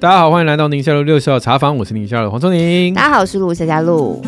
大家好，欢迎来到宁夏路六十号茶坊，我是宁夏路黄聪宁。大家好，我是陆夏嘉璐。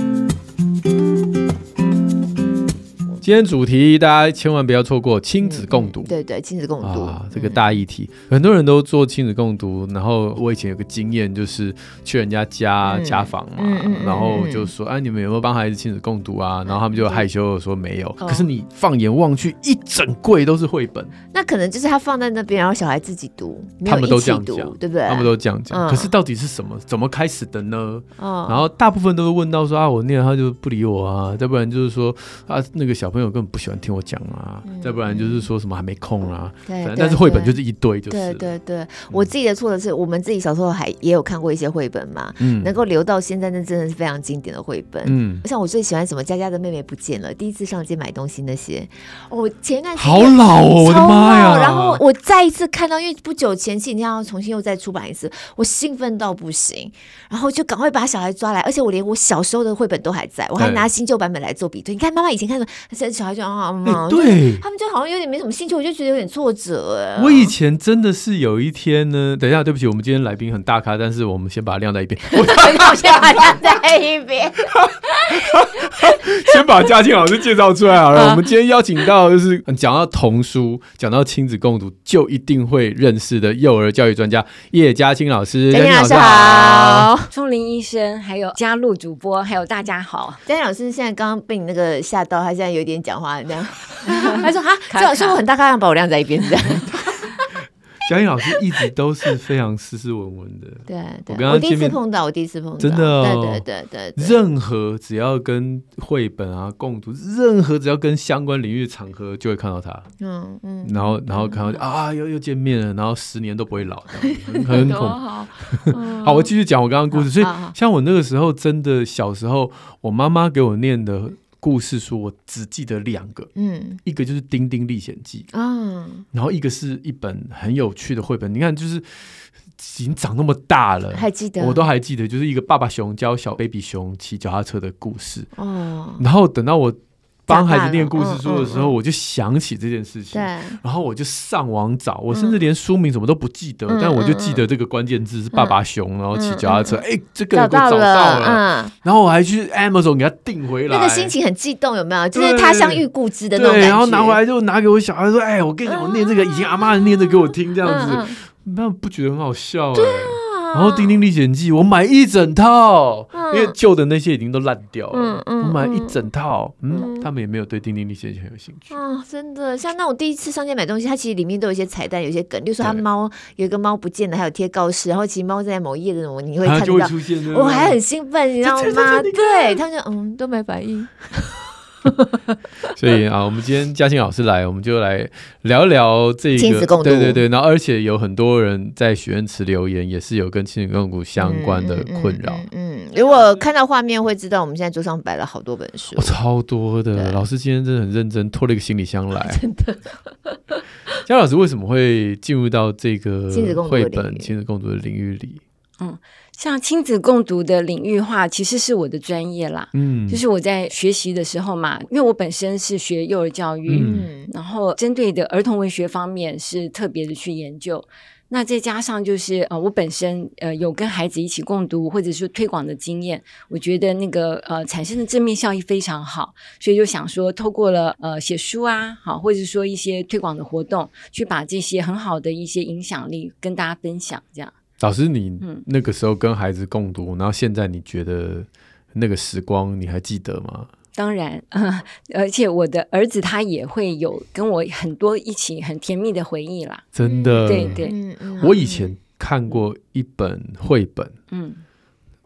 今天主题大家千万不要错过亲子共读，嗯、对对，亲子共读啊，这个大议题，嗯、很多人都做亲子共读。然后我以前有个经验，就是去人家家、嗯、家访嘛，然后就说：“哎、啊，你们有没有帮孩子亲子共读啊？”然后他们就害羞的说：“没有。嗯”可是你放眼望去，一整柜都是绘本。那可能就是他放在那边，然后小孩自己读，他们都这样讲，对不对？他们都这样讲。嗯、可是到底是什么？怎么开始的呢？嗯、然后大部分都是问到说：“啊，我念他就不理我啊。”要不然就是说：“啊，那个小朋友根本不喜欢听我。”讲啊，再不然就是说什么还没空啊。对，但是绘本就是一堆，就是对对对。我自己的错的是，我们自己小时候还也有看过一些绘本嘛，嗯，能够留到现在，那真的是非常经典的绘本。嗯，像我最喜欢什么，佳佳的妹妹不见了，第一次上街买东西那些，我前一段时间好老哦，我的妈呀！然后我再一次看到，因为不久前几天要重新又再出版一次，我兴奋到不行，然后就赶快把小孩抓来，而且我连我小时候的绘本都还在，我还拿新旧版本来做比对。你看妈妈以前看的，现在小孩就啊，对。他们就好像有点没什么兴趣，我就觉得有点挫折哎。我以前真的是有一天呢，等一下，对不起，我们今天来宾很大咖，但是我们先把它晾在一边。我先把它晾在一边，先把嘉庆老师介绍出来好了。我们今天邀请到就是讲到童书、讲到亲子共读，就一定会认识的幼儿教育专家叶嘉青老师。嘉庆老师好，瑽宁医生，还有嘉璐主播，还有大家好。嘉庆老师现在刚刚被你那个吓到，他现在有点讲话这样。他说：“哈，这老师我很大概，让把我晾在一边，这样。”嘉庆老师一直都是非常斯斯文文的。对，我跟他第一次碰到，我第一次碰到，真的哦。对对对对，任何只要跟绘本啊共读，任何只要跟相关领域的场合，就会看到他。嗯嗯。然后然后看到啊，又又见面了，然后十年都不会老，很恐。好，好，我继续讲我刚刚故事。所以像我那个时候，真的小时候，我妈妈给我念的。故事书我只记得两个，嗯，一个就是《丁丁历险记》啊，然后一个是一本很有趣的绘本。你看，就是已经长那么大了，还记得，我都还记得，就是一个爸爸熊教小 baby 熊骑脚踏车的故事。哦，然后等到我。帮孩子念故事书的时候，我就想起这件事情，然后我就上网找，我甚至连书名什么都不记得，但我就记得这个关键字是爸爸熊，然后骑脚踏车，哎，这个我找到了，然后我还去 Amazon 给他订回来，那个心情很激动，有没有？就是他乡遇故知的那种感觉。然后拿回来就拿给我小孩说，哎，我跟你讲，我念这个以前阿妈念的给我听，这样子，那不觉得很好笑？哎。然后《丁丁历险记》，我买一整套，因为旧的那些已经都烂掉了。我买一整套，嗯，他们也没有对《丁丁历险记》很有兴趣啊。真的，像那种第一次上街买东西，它其实里面都有一些彩蛋，有些梗，比如说它猫有一个猫不见了，还有贴告示，然后其实猫在某一页的什么，你会看到，我还很兴奋，你知道吗？对，他们就嗯都没反应。所以啊，我们今天嘉庆老师来，我们就来聊聊这个亲子共。对对对，然后而且有很多人在许愿池留言，也是有跟亲子共读相关的困扰。嗯，嗯，嗯，如果看到画面会知道，我们现在桌上摆了好多本书，哦、超多的。老师今天真的很认真，拖了一个行李箱来。真的。嘉老师为什么会进入到这个绘本亲子共读的领域里？嗯。像亲子共读的领域化，其实是我的专业啦。嗯，就是我在学习的时候嘛，因为我本身是学幼儿教育，嗯，然后针对的儿童文学方面是特别的去研究。那再加上就是呃，我本身呃有跟孩子一起共读或者是推广的经验，我觉得那个呃产生的正面效益非常好，所以就想说，透过了呃写书啊，好，或者说一些推广的活动，去把这些很好的一些影响力跟大家分享，这样。老师，你那个时候跟孩子共读，嗯、然后现在你觉得那个时光你还记得吗？当然，呃，而且我的儿子他也会有跟我很多一起很甜蜜的回忆啦。真的，对对，我以前看过一本绘本，嗯，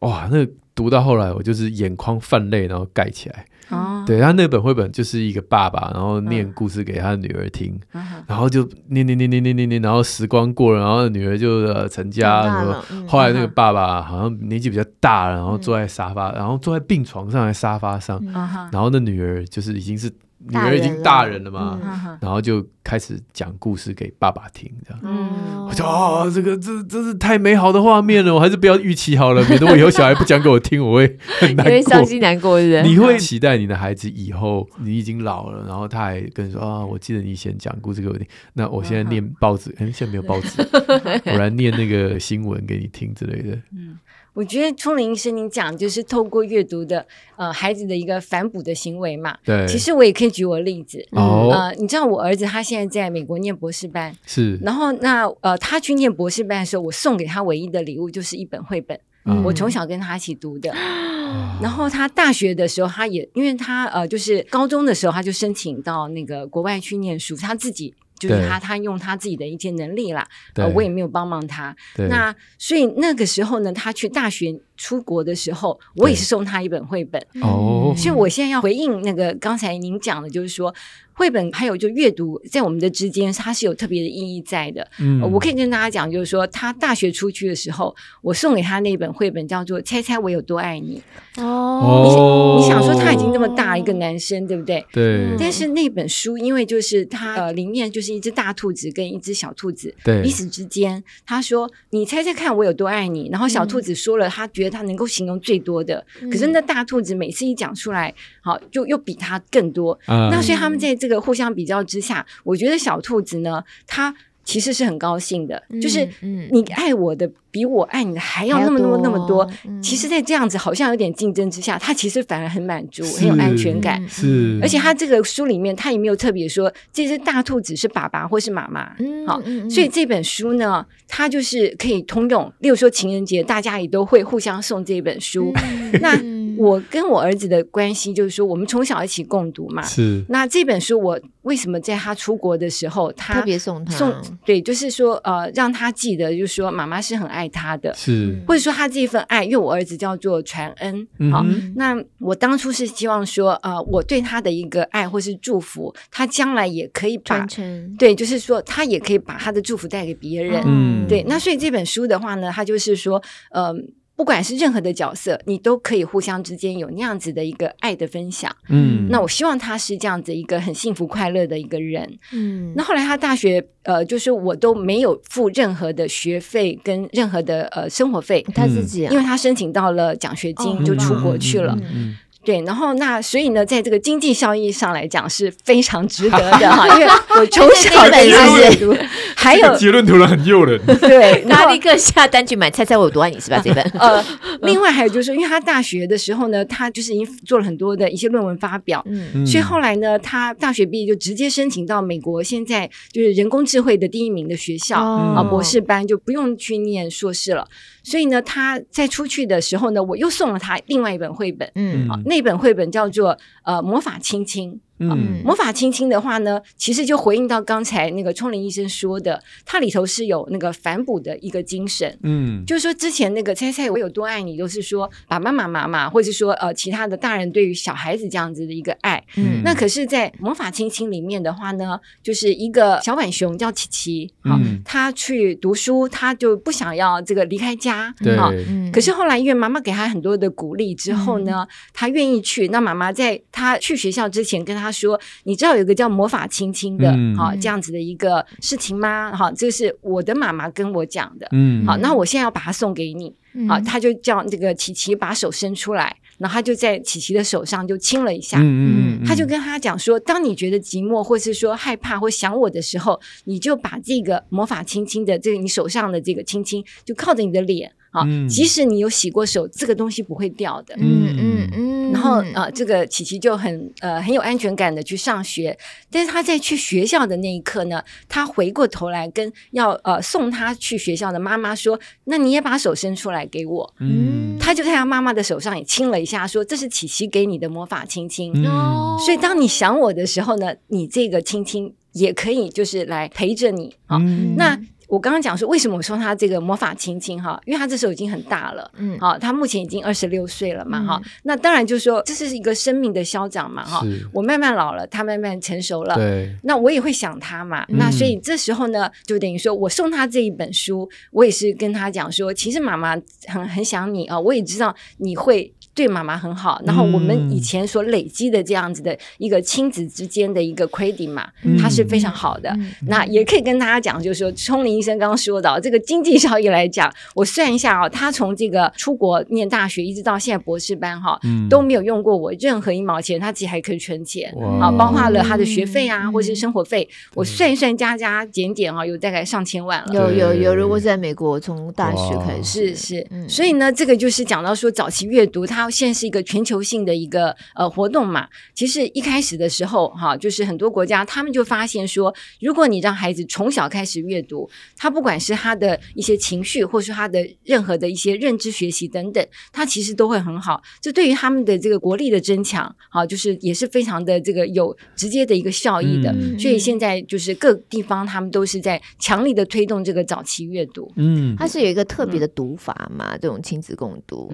哇，那读到后来我就是眼眶泛泪，然后盖起来。哦，对，他那本绘本就是一个爸爸，然后念故事给他的女儿听，嗯、然后就念念念念念念念，然后时光过了，然后女儿就呃成家了。嗯、后来那个爸爸好像年纪比较大了，然后坐在沙发，嗯、然后坐在病床上，在沙发上，嗯、然后那女儿就是已经是女儿已经大人了嘛，然后就开始讲故事给爸爸听，这样。嗯，我说啊，这个这真是太美好的画面了，我还是不要预期好了，免得我以后小孩不讲给我听，我会很难过，伤心难过的。你会期待你的孩子以后你已经老了，然后他还跟你说啊，我记得你以前讲故事给我听，那我现在念报纸，哎，现在没有报纸，我来念那个新闻给你听之类的。嗯。我觉得聪玲医生，你讲就是透过阅读的呃孩子的一个反哺的行为嘛。对。其实我也可以举我例子。哦。呃，你知道我儿子他现在在美国念博士班。是。然后那呃他去念博士班的时候，我送给他唯一的礼物就是一本绘本。嗯。我从小跟他一起读的。嗯。然后他大学的时候，他也因为他呃就是高中的时候他就申请到那个国外去念书，他自己。就是他，他用他自己的一些能力啦，呃，我也没有帮忙他。那所以那个时候呢，他去大学出国的时候，我也是送他一本绘本。哦，所以我现在要回应那个刚才您讲的，就是说。绘本还有就阅读，在我们的之间，它是有特别的意义在的。嗯，我可以跟大家讲，就是说他大学出去的时候，我送给他那本绘本叫做《猜猜我有多爱你》。哦，你想说他已经那么大一个男生，对不对？对。但是那本书，因为就是他呃，里面就是一只大兔子跟一只小兔子，对，彼此之间，他说：“你猜猜看，我有多爱你。”然后小兔子说了，他觉得他能够形容最多的，可是那大兔子每次一讲出来，好，就又比他更多。那所以他们在。这个互相比较之下，我觉得小兔子呢，它其实是很高兴的，嗯、就是你爱我的。比我爱你的还要那么那么那么多，其实，在这样子好像有点竞争之下，它其实反而很满足，很有安全感。是，而且它这个书里面，它也没有特别说这只大兔子是爸爸或是妈妈。嗯，好，所以这本书呢，它就是可以通用。例如说情人节，大家也都会互相送这本书。那我跟我儿子的关系就是说，我们从小一起共读嘛。是。那这本书我为什么在他出国的时候，他特别送他送？对，就是说呃，让他记得，就是说妈妈是很爱。他的是，或者说他这一份爱，因为我儿子叫做传恩，嗯、好，那我当初是希望说，呃，我对他的一个爱或是祝福，他将来也可以传承，对，就是说他也可以把他的祝福带给别人，嗯，对，那所以这本书的话呢，他就是说，嗯、呃。不管是任何的角色，你都可以互相之间有那样子的一个爱的分享。嗯，那我希望他是这样子一个很幸福快乐的一个人。嗯，那后来他大学呃，就是我都没有付任何的学费跟任何的呃生活费，他自己、啊，因为他申请到了奖学金，哦、就出国去了。嗯嗯嗯对，然后那所以呢，在这个经济效益上来讲是非常值得的哈，因为我 从小就阅读，还有结论突然很诱人，对，那立刻下单去买，猜猜我有多爱你是吧？这本呃，另外还有就是说，因为他大学的时候呢，他就是已经做了很多的一些论文发表，嗯，所以后来呢，他大学毕业就直接申请到美国现在就是人工智慧的第一名的学校啊，博士班就不用去念硕士了。所以呢，他在出去的时候呢，我又送了他另外一本绘本，嗯，哦，那本绘本叫做呃《魔法亲亲》。嗯，魔法亲亲的话呢，其实就回应到刚才那个聪玲医生说的，它里头是有那个反哺的一个精神。嗯，就是说之前那个猜猜我有多爱你，都是说爸爸妈妈嘛，或者说呃其他的大人对于小孩子这样子的一个爱。嗯，那可是，在魔法亲亲里面的话呢，就是一个小浣熊叫琪琪，好，他去读书，他就不想要这个离开家。对，嗯可是后来因为妈妈给他很多的鼓励之后呢，他愿意去。那妈妈在他去学校之前跟他。他说：“你知道有一个叫魔法亲亲的，嗯、好这样子的一个事情吗？好，这是我的妈妈跟我讲的。嗯，好，那我现在要把它送给你。嗯、好，他就叫这个琪琪把手伸出来，然后他就在琪琪的手上就亲了一下。嗯嗯，他就跟他讲说：当你觉得寂寞，或是说害怕或想我的时候，你就把这个魔法亲亲的这个你手上的这个亲亲，就靠着你的脸。”啊，即使你有洗过手，这个东西不会掉的。嗯嗯嗯。然后啊，这个琪琪就很呃很有安全感的去上学。但是他在去学校的那一刻呢，他回过头来跟要呃送他去学校的妈妈说：“那你也把手伸出来给我。”嗯。他就在他妈妈的手上也亲了一下，说：“这是琪琪给你的魔法亲亲。”哦。所以当你想我的时候呢，你这个亲亲也可以就是来陪着你啊。那。我刚刚讲说，为什么我说他这个魔法亲亲哈？因为他这时候已经很大了，嗯，好，他目前已经二十六岁了嘛，哈、嗯，那当然就是说，这是一个生命的消长嘛，哈是，我慢慢老了，他慢慢成熟了，对，那我也会想他嘛，嗯、那所以这时候呢，就等于说我送他这一本书，我也是跟他讲说，其实妈妈很很想你啊，我也知道你会。对妈妈很好，然后我们以前所累积的这样子的一个亲子之间的一个 credit 嘛，嗯、它是非常好的。嗯、那也可以跟大家讲，就是说，聪林医生刚刚说到这个经济效益来讲，我算一下啊、哦，他从这个出国念大学一直到现在博士班哈、哦，嗯、都没有用过我任何一毛钱，他自己还可以存钱啊，包括了他的学费啊，嗯、或是生活费，我算一算加加减减啊，有大概上千万了。有有有，如果是在美国从大学开始，是是，嗯、所以呢，这个就是讲到说早期阅读，它现在是一个全球性的一个呃活动嘛。其实一开始的时候哈，就是很多国家他们就发现说，如果你让孩子从小开始阅读，他不管是他的一些情绪，或是他的任何的一些认知学习等等，他其实都会很好。这对于他们的这个国力的增强，哈，就是也是非常的这个有直接的一个效益的。嗯、所以现在就是各地方他们都是在强力的推动这个早期阅读。嗯，它是有一个特别的读法嘛，嗯、这种亲子共读。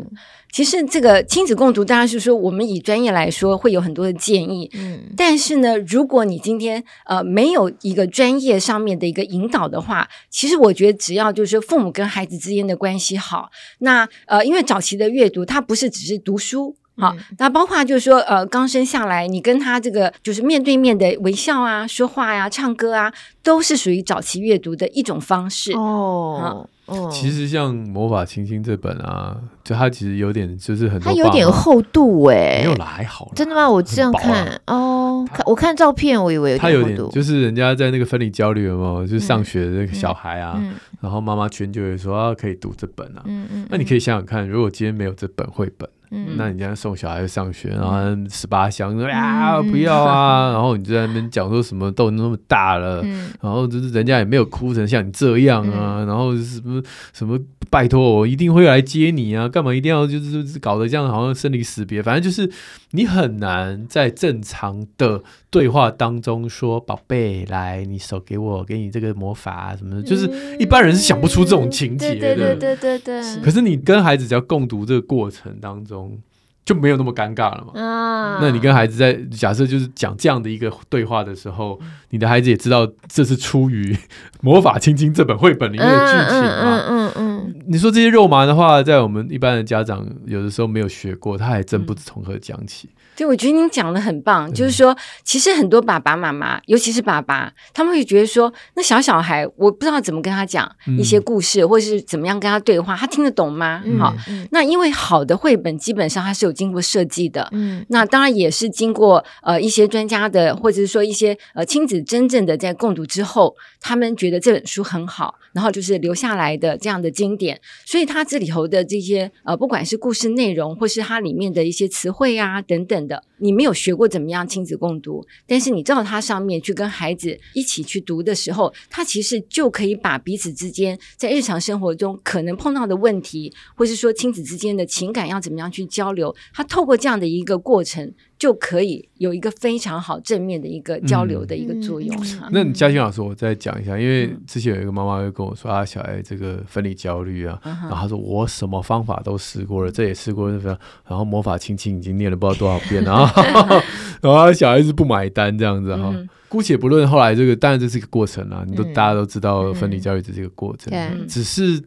其实这个亲子共读当然是说，我们以专业来说会有很多的建议。嗯，但是呢，如果你今天呃没有一个专业上面的一个引导的话，其实我觉得只要就是父母跟孩子之间的关系好，那呃，因为早期的阅读它不是只是读书。好，那包括就是说，呃，刚生下来，你跟他这个就是面对面的微笑啊、说话呀、啊、唱歌啊，都是属于早期阅读的一种方式哦。哦，其实像《魔法亲亲》这本啊，就它其实有点就是很，它有点厚度哎，没有啦，还好。真的吗？我这样看哦，看我看照片，我以为有它有点，就是人家在那个分离焦虑有没有？就是上学的那个小孩啊，然后妈妈圈就会说啊，可以读这本啊。嗯嗯。那你可以想想看，如果今天没有这本绘本。嗯，那你这样送小孩上学，然后十八箱说呀不要啊，然后你就在那边讲说什么都那么大了，然后就是人家也没有哭成像你这样啊，然后什么什么拜托我一定会来接你啊，干嘛一定要就是搞得这样好像生离死别，反正就是你很难在正常的对话当中说宝贝来，你手给我，给你这个魔法什么的，就是一般人是想不出这种情节的，对对对对对。可是你跟孩子只要共读这个过程当中。就没有那么尴尬了嘛？啊，那你跟孩子在假设就是讲这样的一个对话的时候，你的孩子也知道这是出于《魔法亲亲》这本绘本里面的剧情嘛。嗯嗯嗯。你说这些肉麻的话，在我们一般的家长有的时候没有学过，他还真不知从何讲起。对，我觉得您讲的很棒，就是说，其实很多爸爸妈妈，尤其是爸爸，他们会觉得说，那小小孩，我不知道怎么跟他讲一些故事，或者是怎么样跟他对话，他听得懂吗？好，那因为好的绘本基本上它是有经过设计的，嗯，那当然也是经过呃一些专家的，或者是说一些呃亲子真正的在共读之后，他们觉得这本书很好，然后就是留下来的这样的经典，所以它这里头的这些呃，不管是故事内容，或是它里面的一些词汇啊等等。你没有学过怎么样亲子共读，但是你照它上面去跟孩子一起去读的时候，它其实就可以把彼此之间在日常生活中可能碰到的问题，或是说亲子之间的情感要怎么样去交流，他透过这样的一个过程。就可以有一个非常好正面的一个交流的一个作用。嗯。嗯、那嘉欣老师，我再讲一下，因为之前有一个妈妈会跟我说啊，小孩这个分离焦虑啊，嗯、然后她说我什么方法都试过了，这也试过，然后魔法亲亲已经念了不知道多少遍了，然后小孩子不买单这样子哈。嗯、姑且不论后来这个，当然这是一个过程啊，你都大家都知道分离焦虑这是一个过程，嗯、只是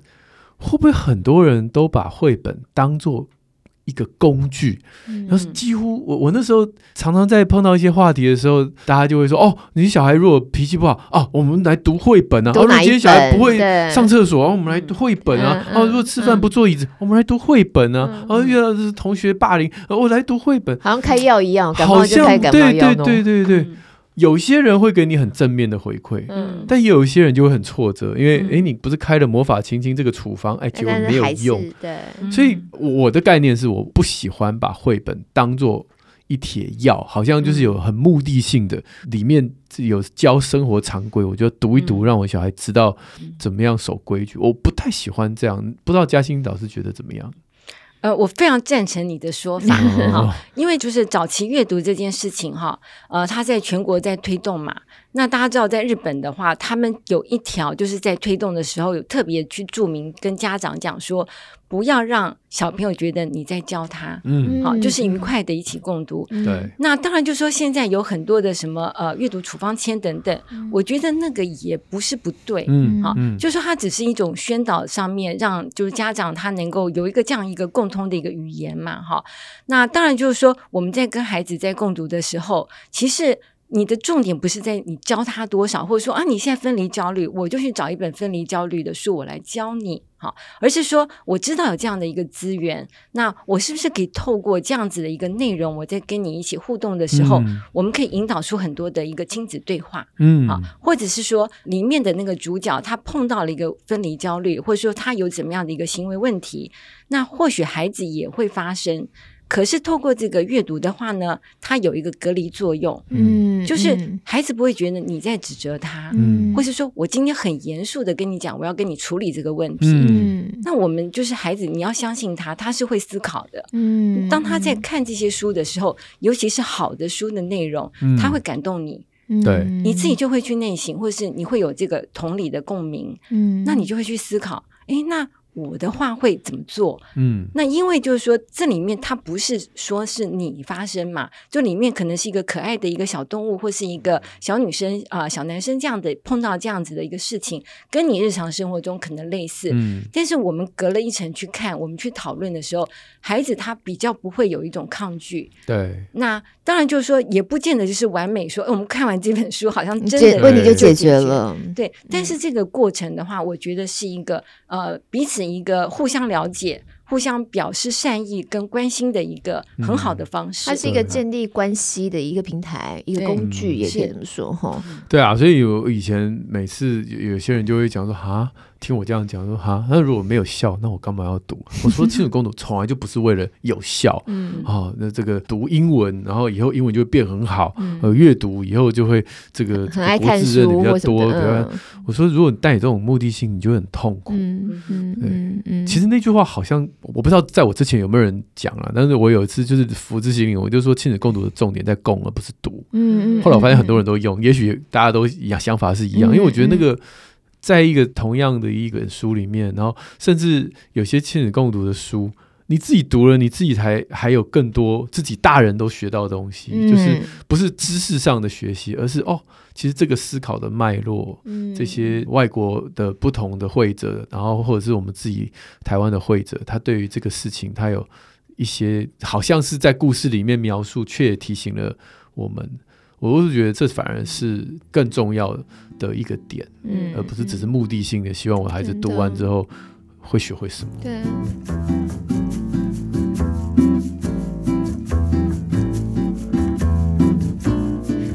会不会很多人都把绘本当做一个工具，然后几乎我我那时候常常在碰到一些话题的时候，大家就会说：“哦，你小孩如果脾气不好哦，我们来读绘本啊。哦，如果今天小孩不会上厕所，我们来读绘本啊。哦，如果吃饭不坐椅子，我们来读绘本啊。哦，遇到是同学霸凌，我来读绘本，好像开药一样，好像对对对对对。”有些人会给你很正面的回馈，嗯，但也有一些人就会很挫折，因为哎，你不是开了魔法亲亲这个处方，哎，结果没有用，对，所以我的概念是，我不喜欢把绘本当做一帖药，好像就是有很目的性的，里面有教生活常规，我就读一读，让我小孩知道怎么样守规矩，我不太喜欢这样，不知道嘉欣老师觉得怎么样？呃，我非常赞成你的说法哈，因为就是早期阅读这件事情哈，呃，它在全国在推动嘛。那大家知道，在日本的话，他们有一条就是在推动的时候有特别去注明，跟家长讲说，不要让小朋友觉得你在教他，嗯，好，就是愉快的一起共读。对、嗯，那当然就说现在有很多的什么呃阅读处方签等等，嗯、我觉得那个也不是不对，嗯，好，嗯、就说它只是一种宣导上面让就是家长他能够有一个这样一个共通的一个语言嘛，哈。那当然就是说我们在跟孩子在共读的时候，其实。你的重点不是在你教他多少，或者说啊，你现在分离焦虑，我就去找一本分离焦虑的书，我来教你，好，而是说我知道有这样的一个资源，那我是不是可以透过这样子的一个内容，我在跟你一起互动的时候，嗯、我们可以引导出很多的一个亲子对话，嗯，好，或者是说里面的那个主角他碰到了一个分离焦虑，或者说他有怎么样的一个行为问题，那或许孩子也会发生。可是透过这个阅读的话呢，它有一个隔离作用，嗯，就是孩子不会觉得你在指责他，嗯，或是说我今天很严肃的跟你讲，我要跟你处理这个问题，嗯，那我们就是孩子，你要相信他，他是会思考的，嗯，当他在看这些书的时候，尤其是好的书的内容，嗯，他会感动你，对，你自己就会去内省，或者是你会有这个同理的共鸣，嗯，那你就会去思考，诶，那。我的话会怎么做？嗯，那因为就是说，这里面它不是说是你发生嘛，就里面可能是一个可爱的一个小动物，或是一个小女生啊、呃、小男生这样的碰到这样子的一个事情，跟你日常生活中可能类似。嗯，但是我们隔了一层去看，我们去讨论的时候，孩子他比较不会有一种抗拒。对，那当然就是说，也不见得就是完美说，说、呃、我们看完这本书好像真的问题就解决了。对，但是这个过程的话，我觉得是一个呃彼此。一个互相了解、互相表示善意跟关心的一个很好的方式。它是一个建立关系的一个平台、一个工具，也可以这么说哈。对啊，所以有以前每次有些人就会讲说啊。听我这样讲说哈，那如果没有效，那我干嘛要读？我说亲子共读从来就不是为了有效，嗯，啊，那这个读英文，然后以后英文就会变很好，呃，阅读以后就会这个很爱看书比较多。对我说，如果你带有这种目的性，你就会很痛苦。嗯嗯嗯，其实那句话好像我不知道在我之前有没有人讲了，但是我有一次就是福字心灵，我就说亲子共读的重点在共而不是读。嗯嗯。后来我发现很多人都用，也许大家都一样想法是一样，因为我觉得那个。在一个同样的一本书里面，然后甚至有些亲子共读的书，你自己读了，你自己才还有更多自己大人都学到的东西，嗯、就是不是知识上的学习，而是哦，其实这个思考的脉络，嗯、这些外国的不同的会者，然后或者是我们自己台湾的会者，他对于这个事情，他有一些好像是在故事里面描述，却也提醒了我们。我是觉得这反而是更重要的一个点，嗯，而不是只是目的性的，希望我孩子读完之后会学会什么。对。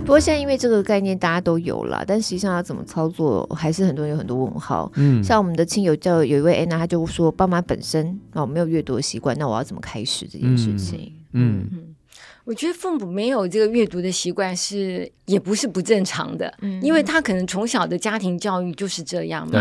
不过现在因为这个概念大家都有了，但实际上要怎么操作，还是很多人有很多问号。嗯，像我们的亲友叫有一位安娜，她就说：“爸妈本身哦没有阅读的习惯，那我要怎么开始这件事情？”嗯。嗯我觉得父母没有这个阅读的习惯是也不是不正常的，嗯，因为他可能从小的家庭教育就是这样嘛。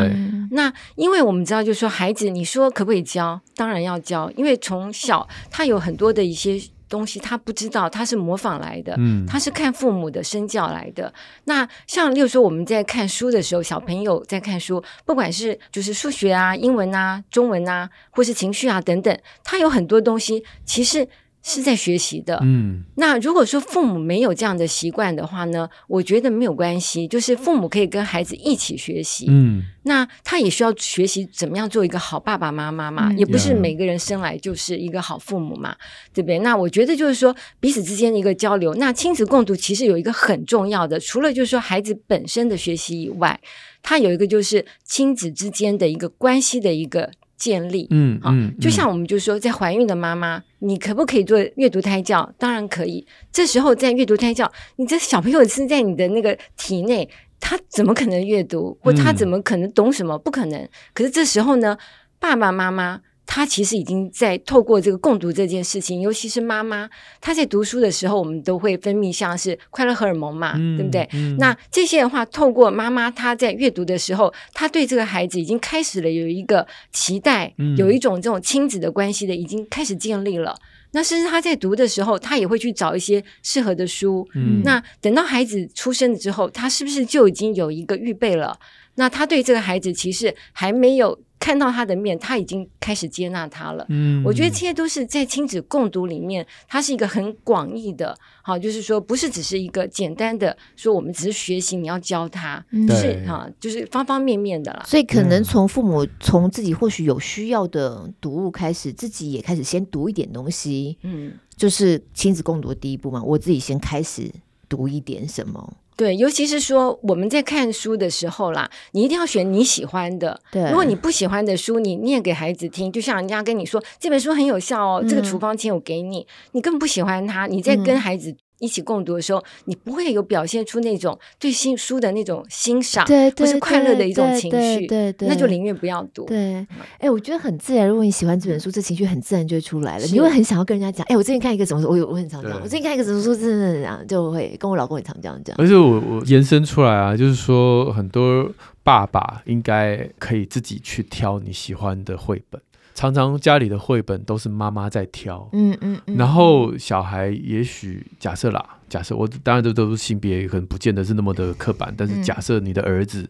那因为我们知道，就是说孩子，你说可不可以教？当然要教，因为从小他有很多的一些东西他不知道，他是模仿来的，嗯，他是看父母的身教来的。那像例如说我们在看书的时候，小朋友在看书，不管是就是数学啊、英文啊、中文啊，或是情绪啊等等，他有很多东西其实。是在学习的，嗯，那如果说父母没有这样的习惯的话呢，我觉得没有关系，就是父母可以跟孩子一起学习，嗯，那他也需要学习怎么样做一个好爸爸妈妈嘛，嗯，也不是每个人生来就是一个好父母嘛，嗯，对不对？那我觉得就是说彼此之间的一个交流，那亲子共读其实有一个很重要的，除了就是说孩子本身的学习以外，他有一个就是亲子之间的一个关系的一个。建立，嗯，好，就像我们就说，在怀孕的妈妈，你可不可以做阅读胎教？当然可以。这时候在阅读胎教，你这小朋友是在你的那个体内，他怎么可能阅读，或他怎么可能懂什么？不可能。可是这时候呢，爸爸妈妈。他其实已经在透过这个共读这件事情，尤其是妈妈，她在读书的时候，我们都会分泌像是快乐荷尔蒙嘛，嗯、对不对？嗯、那这些的话，透过妈妈她在阅读的时候，她对这个孩子已经开始了有一个期待，嗯、有一种这种亲子的关系的已经开始建立了。那甚至他在读的时候，他也会去找一些适合的书。嗯，那等到孩子出生了之后，他是不是就已经有一个预备了？那他对这个孩子其实还没有看到他的面，他已经开始接纳他了。嗯，我觉得这些都是在亲子共读里面，它是一个很广义的，好，就是说不是只是一个简单的说我们只是学习，你要教他，嗯、是哈，就是方方面面的啦。所以可能从父母从自己或许有需要的读物开始，自己也开始先读一点东西，嗯，就是亲子共读的第一步嘛。我自己先开始读一点什么。对，尤其是说我们在看书的时候啦，你一定要选你喜欢的。对，如果你不喜欢的书，你念给孩子听，就像人家跟你说这本书很有效哦，嗯、这个处方签我给你，你根本不喜欢它，你在跟孩子、嗯。一起共读的时候，你不会有表现出那种对新书的那种欣赏，对，或是快乐的一种情绪，对对，对，对，那就宁愿不要读。对，哎、欸，我觉得很自然。如果你喜欢这本书，这情绪很自然就会出来了。你会很想要跟人家讲，哎、欸，我最近看一个什么书，我有我很常讲，我最近看一个什么书，真的这样，就会跟我老公也常这样讲。而且我我延伸出来啊，就是说很多爸爸应该可以自己去挑你喜欢的绘本。常常家里的绘本都是妈妈在挑，嗯嗯，嗯，然后小孩也许假设啦，假设我当然这都是性别，可能不见得是那么的刻板，但是假设你的儿子，嗯、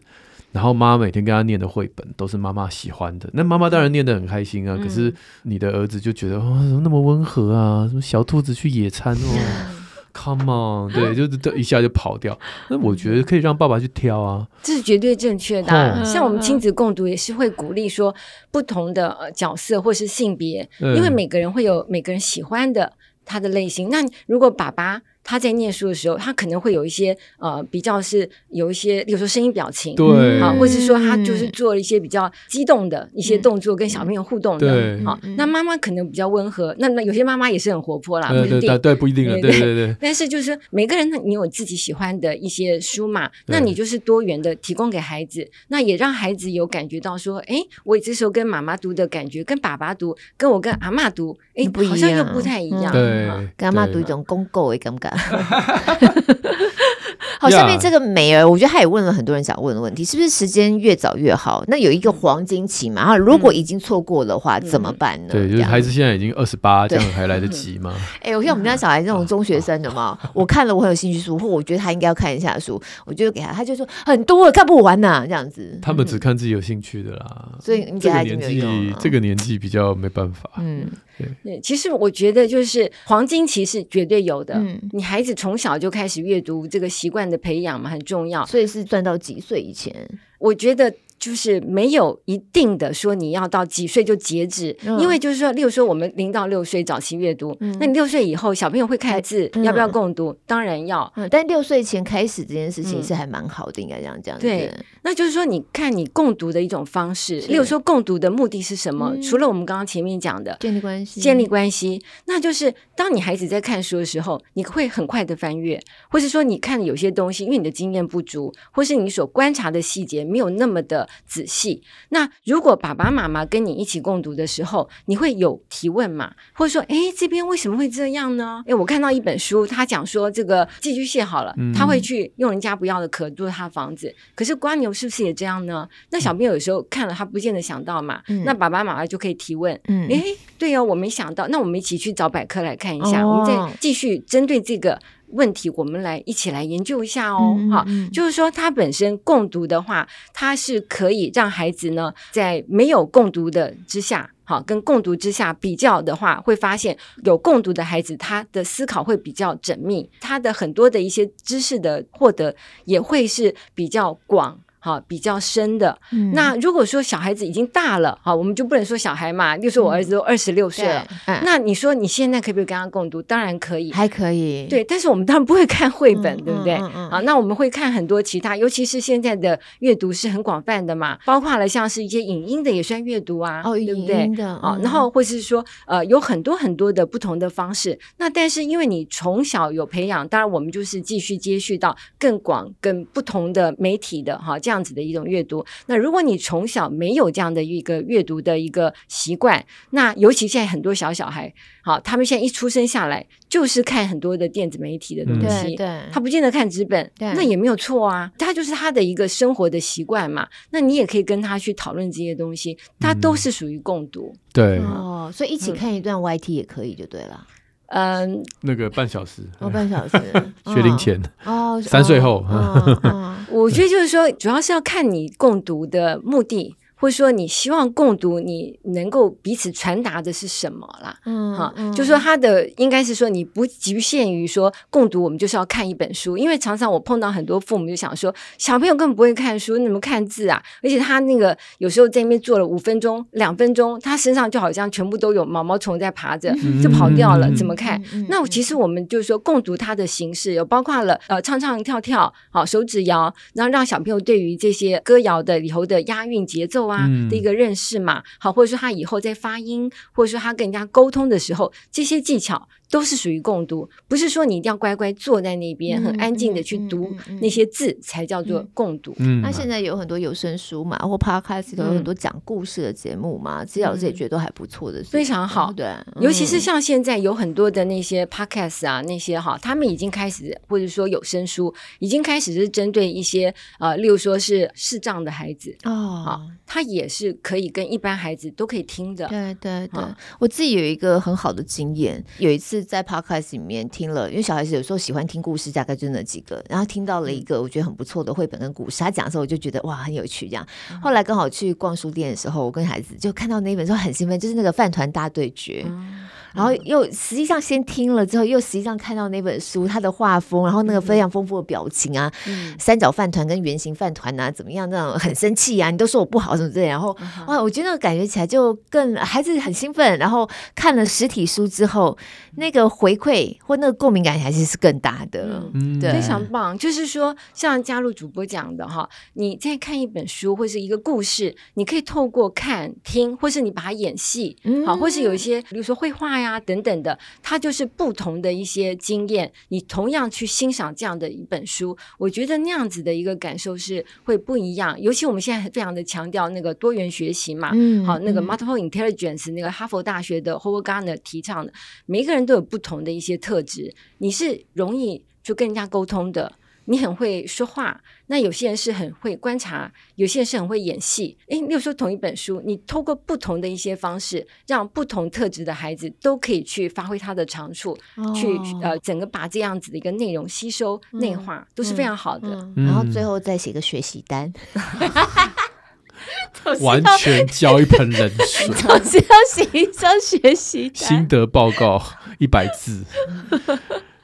然后妈妈每天跟他念的绘本都是妈妈喜欢的，那妈妈当然念得很开心啊，嗯、可是你的儿子就觉得哦，怎么那么温和啊，什么小兔子去野餐哦。Come on，对，就是这一下就跑掉。那我觉得可以让爸爸去挑啊，这是绝对正确的啊。像我们亲子共读也是会鼓励说不同的角色或是性别，因为每个人会有每个人喜欢的他的类型。那如果爸爸，他在念书的时候，他可能会有一些呃比较是有一些，比如说声音表情，对，啊，或者是说他就是做了一些比较激动的一些动作，跟小朋友互动的，对，好，那妈妈可能比较温和，那那有些妈妈也是很活泼啦，不一定，对，不一定，对对对。但是就是每个人你有自己喜欢的一些书嘛，那你就是多元的提供给孩子，那也让孩子有感觉到说，哎，我这时候跟妈妈读的感觉，跟爸爸读，跟我跟阿嬷读，哎，好像又不太一样，对，跟阿妈读一种公告的感觉。好，下面这个美儿，我觉得他也问了很多人想问的问题，是不是时间越早越好？那有一个黄金期嘛？然后如果已经错过的话，怎么办呢？对，就是孩子现在已经二十八，这样还来得及吗？哎，我像我们家小孩这种中学生的嘛，我看了我很有兴趣书，或我觉得他应该要看一下书，我就给他，他就说很多看不完呐，这样子。他们只看自己有兴趣的啦，所以你给他年纪这个年纪比较没办法。嗯。对，其实我觉得就是黄金期是绝对有的。嗯，你孩子从小就开始阅读，这个习惯的培养嘛，很重要。所以是赚到几岁以前？我觉得。就是没有一定的说你要到几岁就截止，嗯、因为就是说，例如说我们零到六岁早期阅读，嗯、那你六岁以后小朋友会看字，嗯、要不要共读？当然要。嗯、但六岁前开始这件事情是还蛮好的，嗯、应该这样讲。对，那就是说，你看你共读的一种方式，例如说共读的目的是什么？嗯、除了我们刚刚前面讲的建立关系，建立关系，那就是当你孩子在看书的时候，你会很快的翻阅，或是说你看有些东西，因为你的经验不足，或是你所观察的细节没有那么的仔细。那如果爸爸妈妈跟你一起共读的时候，你会有提问吗？或者说，哎，这边为什么会这样呢？哎，我看到一本书，他讲说这个寄居蟹好了，嗯、他会去用人家不要的壳做他的房子。可是瓜牛是不是也这样呢？那小朋友有时候看了，他不见得想到嘛。嗯、那爸爸妈妈就可以提问。嗯，哎，对哦，我没想到。那我们一起去找百科来看一下，哦、我们再继续针对这个。问题，我们来一起来研究一下哦。哈、嗯，嗯、就是说，它本身共读的话，它是可以让孩子呢，在没有共读的之下，好，跟共读之下比较的话，会发现有共读的孩子，他的思考会比较缜密，他的很多的一些知识的获得也会是比较广。好，比较深的。嗯、那如果说小孩子已经大了，好，我们就不能说小孩嘛。就说我儿子都二十六岁了，嗯、那你说你现在可不可以跟他共读？当然可以，还可以。对，但是我们当然不会看绘本，嗯、对不对？啊，那我们会看很多其他，尤其是现在的阅读是很广泛的嘛，包括了像是一些影音的也算阅读啊，哦、对不对？啊、嗯，然后或是说呃，有很多很多的不同的方式。那但是因为你从小有培养，当然我们就是继续接续到更广、更不同的媒体的哈。这样子的一种阅读，那如果你从小没有这样的一个阅读的一个习惯，那尤其现在很多小小孩，好，他们现在一出生下来就是看很多的电子媒体的东西，对，他不见得看纸本，那也没有错啊，他就是他的一个生活的习惯嘛。那你也可以跟他去讨论这些东西，他都是属于共读，对。哦，所以一起看一段 YT 也可以，就对了。嗯，那个半小时，哦，半小时，学龄前。哦，三岁后，我觉得就是说，主要是要看你共读的目的。或者说你希望共读，你能够彼此传达的是什么啦？嗯，哈、嗯，就说他的应该是说你不局限于说共读，我们就是要看一本书，因为常常我碰到很多父母就想说，小朋友根本不会看书，你怎么看字啊？而且他那个有时候在那边坐了五分钟、两分钟，他身上就好像全部都有毛毛虫在爬着，就跑掉了，怎么看？嗯、那其实我们就是说共读它的形式有包括了呃唱唱跳跳，好手指摇，然后让小朋友对于这些歌谣的里头的押韵节奏。啊的一个认识嘛，好，或者说他以后在发音，或者说他跟人家沟通的时候，这些技巧。都是属于共读，不是说你一定要乖乖坐在那边，嗯、很安静的去读那些字才叫做共读。嗯，那现在有很多有声书嘛，或 podcast 都有很多讲故事的节目嘛，其实老师也觉得都还不错的，非常好。对，尤其是像现在有很多的那些 podcast 啊，那些哈，他们已经开始，或者说有声书已经开始是针对一些呃，例如说是视障的孩子哦，好，他也是可以跟一般孩子都可以听的。对对对，我自己有一个很好的经验，有一次。在 podcast 里面听了，因为小孩子有时候喜欢听故事，大概就那几个，然后听到了一个我觉得很不错的绘本跟故事，他讲的时候我就觉得哇很有趣，这样。后来刚好去逛书店的时候，我跟孩子就看到那一本书很兴奋，就是那个饭团大对决。嗯然后又实际上先听了之后，又实际上看到那本书，它的画风，然后那个非常丰富的表情啊，嗯、三角饭团跟圆形饭团啊，怎么样？那种很生气啊，你都说我不好什么之类。然后、嗯、哇，我觉得那个感觉起来就更孩子很兴奋。然后看了实体书之后，那个回馈或那个共鸣感还是是更大的。嗯，对，非常棒。就是说，像加入主播讲的哈，你在看一本书或是一个故事，你可以透过看、听，或是你把它演戏，嗯、好，或是有一些，比如说绘画。呀，等等的，它就是不同的一些经验。你同样去欣赏这样的一本书，我觉得那样子的一个感受是会不一样。尤其我们现在非常的强调那个多元学习嘛，嗯，好，那个 multiple intelligence，那个哈佛大学的 Howard Gardner 提倡的，每个人都有不同的一些特质。你是容易就跟人家沟通的。你很会说话，那有些人是很会观察，有些人是很会演戏。诶，例如说同一本书，你透过不同的一些方式，让不同特质的孩子都可以去发挥他的长处，哦、去呃整个把这样子的一个内容吸收、嗯、内化，都是非常好的。嗯嗯、然后最后再写个学习单，完全浇一盆冷水，总是要写一张学习，心得报告一百字。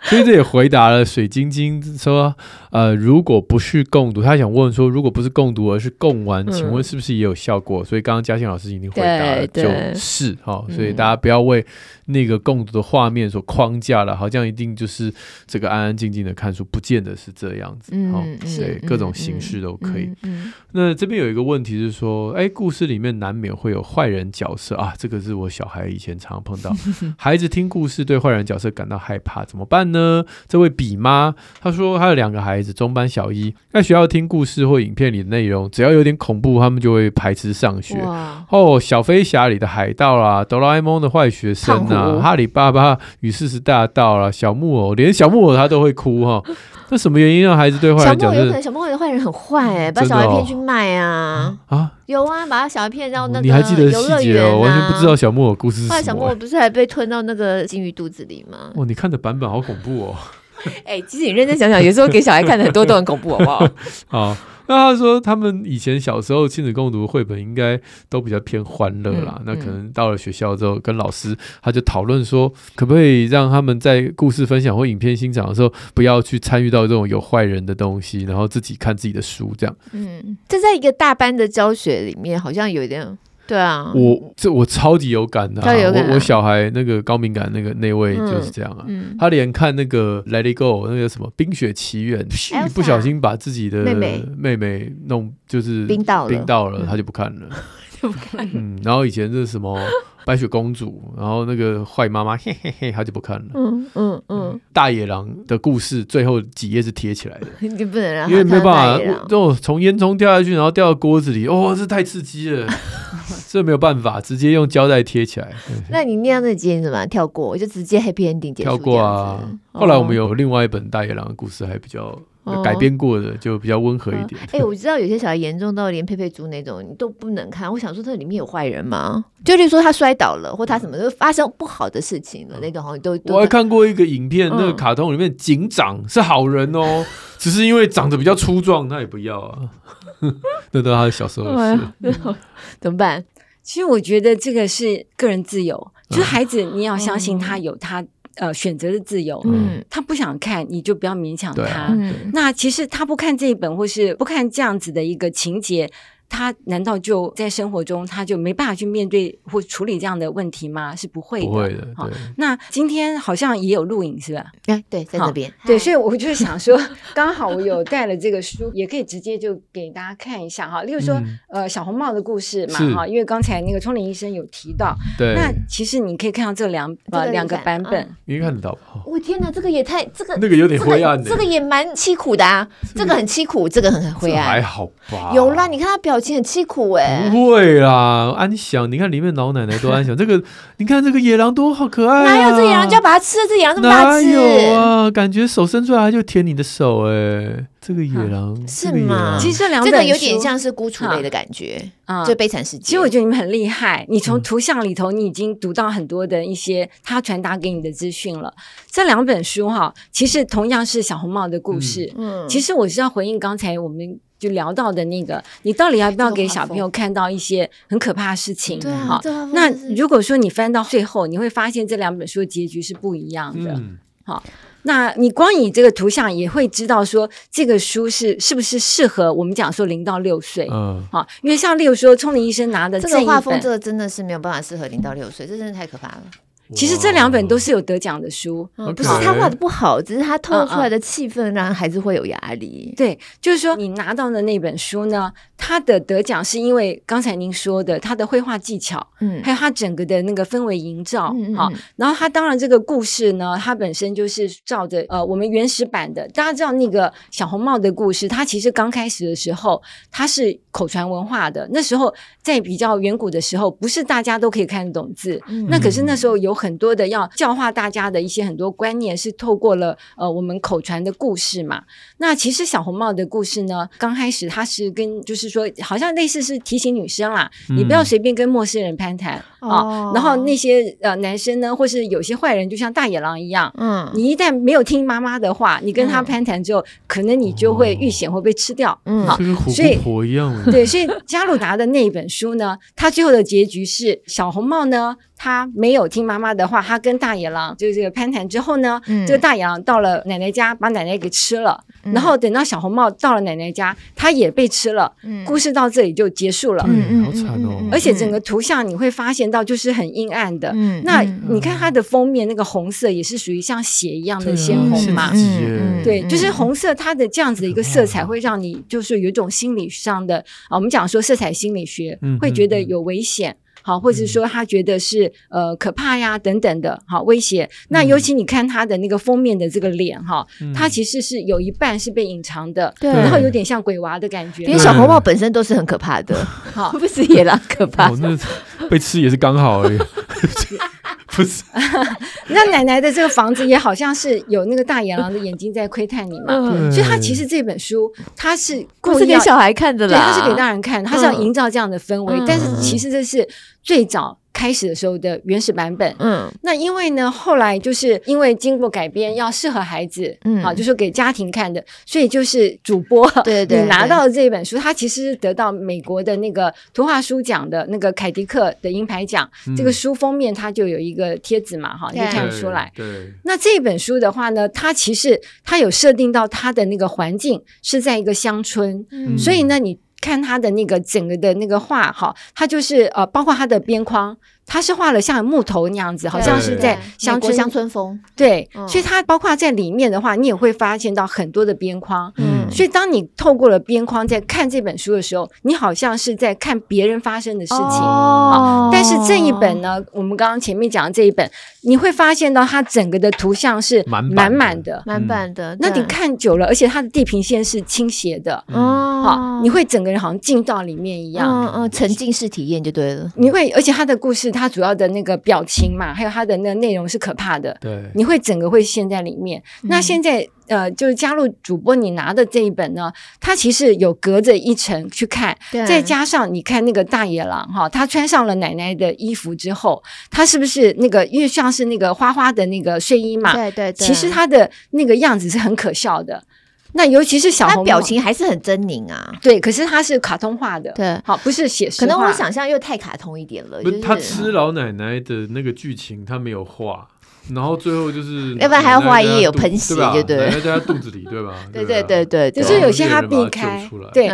所以这也回答了水晶晶说，呃，如果不是共读，他想问说，如果不是共读而是共玩，请问是不是也有效果？嗯、所以刚刚嘉欣老师已经回答了，就是哈、哦，所以大家不要为那个共读的画面所框架了，好像一定就是这个安安静静的看书，不见得是这样子。嗯，哦、对，各种形式都可以。嗯，那这边有一个问题是说，哎，故事里面难免会有坏人角色啊，这个是我小孩以前常常碰到，孩子听故事对坏人角色感到害怕，怎么办呢？呢，这位比妈她说，她有两个孩子，中班小一，在学校听故事或影片里的内容，只要有点恐怖，他们就会排斥上学。哦，小飞侠里的海盗啦，哆啦 A 梦的坏学生呐、啊，虎哈利巴巴与四十大盗啦，小木偶，连小木偶他都会哭哈。那什么原因让孩子对坏人？小木偶有可能小木偶的坏人很坏哎、欸，把小孩骗去卖啊啊！有啊，把他小孩骗到那个、哦、你还记得细节哦？完全不知道小木偶故事是什么、欸。后来小木偶不是还被吞到那个金鱼肚子里吗？哦，你看的版本好恐怖哦！哎、欸，其实你认真想想，有时候给小孩看的很多都很恐怖，好不好？好。那他说，他们以前小时候亲子共读绘本应该都比较偏欢乐啦。嗯、那可能到了学校之后，跟老师他就讨论说，可不可以让他们在故事分享或影片欣赏的时候，不要去参与到这种有坏人的东西，然后自己看自己的书这样。嗯，这在一个大班的教学里面，好像有一点。对啊，我这我超级有感的、啊，啊、我我小孩那个高敏感那个那位就是这样啊，嗯。嗯、他连看那个 Let It Go 那个什么冰雪奇缘，不小心把自己的妹妹。弄就是冰到了，冰到了，他就不看了，就不看了。嗯，然后以前是什么？白雪公主，然后那个坏妈妈，嘿嘿嘿，他就不看了。嗯嗯嗯。大野狼的故事最后几页是贴起来的，你不能让因为没有办法，就从烟囱掉下去，然后掉到锅子里，哦，这太刺激了，这没有办法，直接用胶带贴起来。那你那样的结局怎么跳过？我就直接 happy ending 结束。跳过啊。后来我们有另外一本大野狼的故事，还比较改编过的就比较温和一点。哎，我知道有些小孩严重到连佩佩猪那种你都不能看。我想说，这里面有坏人吗？就例如说他摔倒了，或他什么都发生不好的事情了那种，好像都。我还看过一个影片，那个卡通里面警长是好人哦，只是因为长得比较粗壮，他也不要啊。那都是他的小时候的事。怎么办？其实我觉得这个是个人自由，就是孩子你要相信他有他。呃，选择的自由，嗯，他不想看，你就不要勉强他。嗯，那其实他不看这一本，或是不看这样子的一个情节。他难道就在生活中，他就没办法去面对或处理这样的问题吗？是不会的。不会的。好，那今天好像也有录影是吧？哎，对，在这边。对，所以我就是想说，刚好我有带了这个书，也可以直接就给大家看一下哈。例如说，呃，小红帽的故事嘛，哈，因为刚才那个聪玲医生有提到。对。那其实你可以看到这两呃两个版本，你看得到。我天哪，这个也太这个那个有点灰暗的，这个也蛮凄苦的啊。这个很凄苦，这个很灰暗。还好吧。有啦，你看他表情很凄苦哎。不会啦，安详。你看里面老奶奶多安详。这个，你看这个野狼多好可爱啊！哪有这野狼就要把它吃了？这野狼这么大只？哪有啊？感觉手伸出来就舔你的手哎。这个野狼是吗？其实这两本这个有点像是孤雏类的感觉啊，就悲惨世界。其实我觉得你们很厉害，你从图像里头你已经读到很多的一些他传达给你的资讯了。这两本书哈，其实同样是小红帽的故事。嗯，其实我是要回应刚才我们。就聊到的那个，你到底要不要给小朋友看到一些很可怕的事情？对啊，那如果说你翻到最后，你会发现这两本书的结局是不一样的。嗯，好，那你光以这个图像也会知道说这个书是是不是适合我们讲说零到六岁？嗯，好，因为像例如说聪明医生拿的这个画风，这个真的是没有办法适合零到六岁，这真的太可怕了。其实这两本都是有得奖的书，不是他画的不好，只是他透露出来的气氛让孩子会有压力。对，就是说你拿到的那本书呢，他的得奖是因为刚才您说的他的绘画技巧，嗯，还有他整个的那个氛围营造，好，然后他当然这个故事呢，它本身就是照着呃我们原始版的，大家知道那个小红帽的故事，它其实刚开始的时候它是口传文化的，那时候在比较远古的时候，不是大家都可以看得懂字，那可是那时候有。很多的要教化大家的一些很多观念是透过了呃我们口传的故事嘛。那其实小红帽的故事呢，刚开始它是跟就是说好像类似是提醒女生啦，嗯、你不要随便跟陌生人攀谈啊。哦、然后那些呃男生呢，或是有些坏人，就像大野狼一样，嗯，你一旦没有听妈妈的话，你跟他攀谈之后，嗯、可能你就会遇险会被吃掉。嗯，好，所以一样。对，所以加鲁达的那一本书呢，它最后的结局是小红帽呢。他没有听妈妈的话，他跟大野狼就是这个攀谈之后呢，嗯、这个大野狼到了奶奶家，把奶奶给吃了。嗯、然后等到小红帽到了奶奶家，他也被吃了。嗯、故事到这里就结束了。嗯，好惨哦！而且整个图像你会发现到就是很阴暗的。嗯，那你看它的封面那个红色也是属于像血一样的鲜红嘛？嗯，对，就是红色它的这样子的一个色彩会让你就是有一种心理上的啊，我们讲说色彩心理学会觉得有危险。好，或者说他觉得是呃可怕呀等等的，好威胁。那尤其你看他的那个封面的这个脸哈，他其实是有一半是被隐藏的，对，然后有点像鬼娃的感觉。因为小红帽本身都是很可怕的，好，不是野狼可怕，那被吃也是刚好而已。不是，那奶奶的这个房子也好像是有那个大野狼的眼睛在窥探你嘛，所以他其实这本书他是故意给小孩看的啦，对，他是给大人看，他是要营造这样的氛围，但是其实这是最早。开始的时候的原始版本，嗯，那因为呢，后来就是因为经过改编，要适合孩子，嗯，好，就是给家庭看的，所以就是主播，对对对，你拿到的这本书，它其实是得到美国的那个图画书奖的那个凯迪克的银牌奖，这个书封面它就有一个贴纸嘛，哈，你就看得出来。对。那这本书的话呢，它其实它有设定到它的那个环境是在一个乡村，嗯，所以呢，你。看他的那个整个的那个画哈，他就是呃，包括他的边框，他是画了像木头那样子，好像是在乡村乡村风。对，所以他包括在里面的话，你也会发现到很多的边框。嗯，嗯，所以当你透过了边框在看这本书的时候，你好像是在看别人发生的事情。哦，但是这一本呢，我们刚刚前面讲的这一本，你会发现到它整个的图像是满满的，满满的。那你看久了，而且它的地平线是倾斜的，哦，好，你会整个人好像进到里面一样，嗯嗯，沉浸式体验就对了。你会，而且它的故事，它主要的那个表情嘛，还有它的那个内容是可怕的，对，你会整个会陷在里面。那现在。呃，就是加入主播你拿的这一本呢，它其实有隔着一层去看，对再加上你看那个大野狼哈，他穿上了奶奶的衣服之后，他是不是那个因为像是那个花花的那个睡衣嘛？对对对，其实他的那个样子是很可笑的。那尤其是小红帽，表情还是很狰狞啊。对，可是他是卡通化的，对，好，不是写实。可能我想象又太卡通一点了。不，他吃老奶奶的那个剧情，他没有画。然后最后就是，要不然还要画一页有喷血，对不对？在他肚子里，对吧？对对对对，就是有些他避开，对，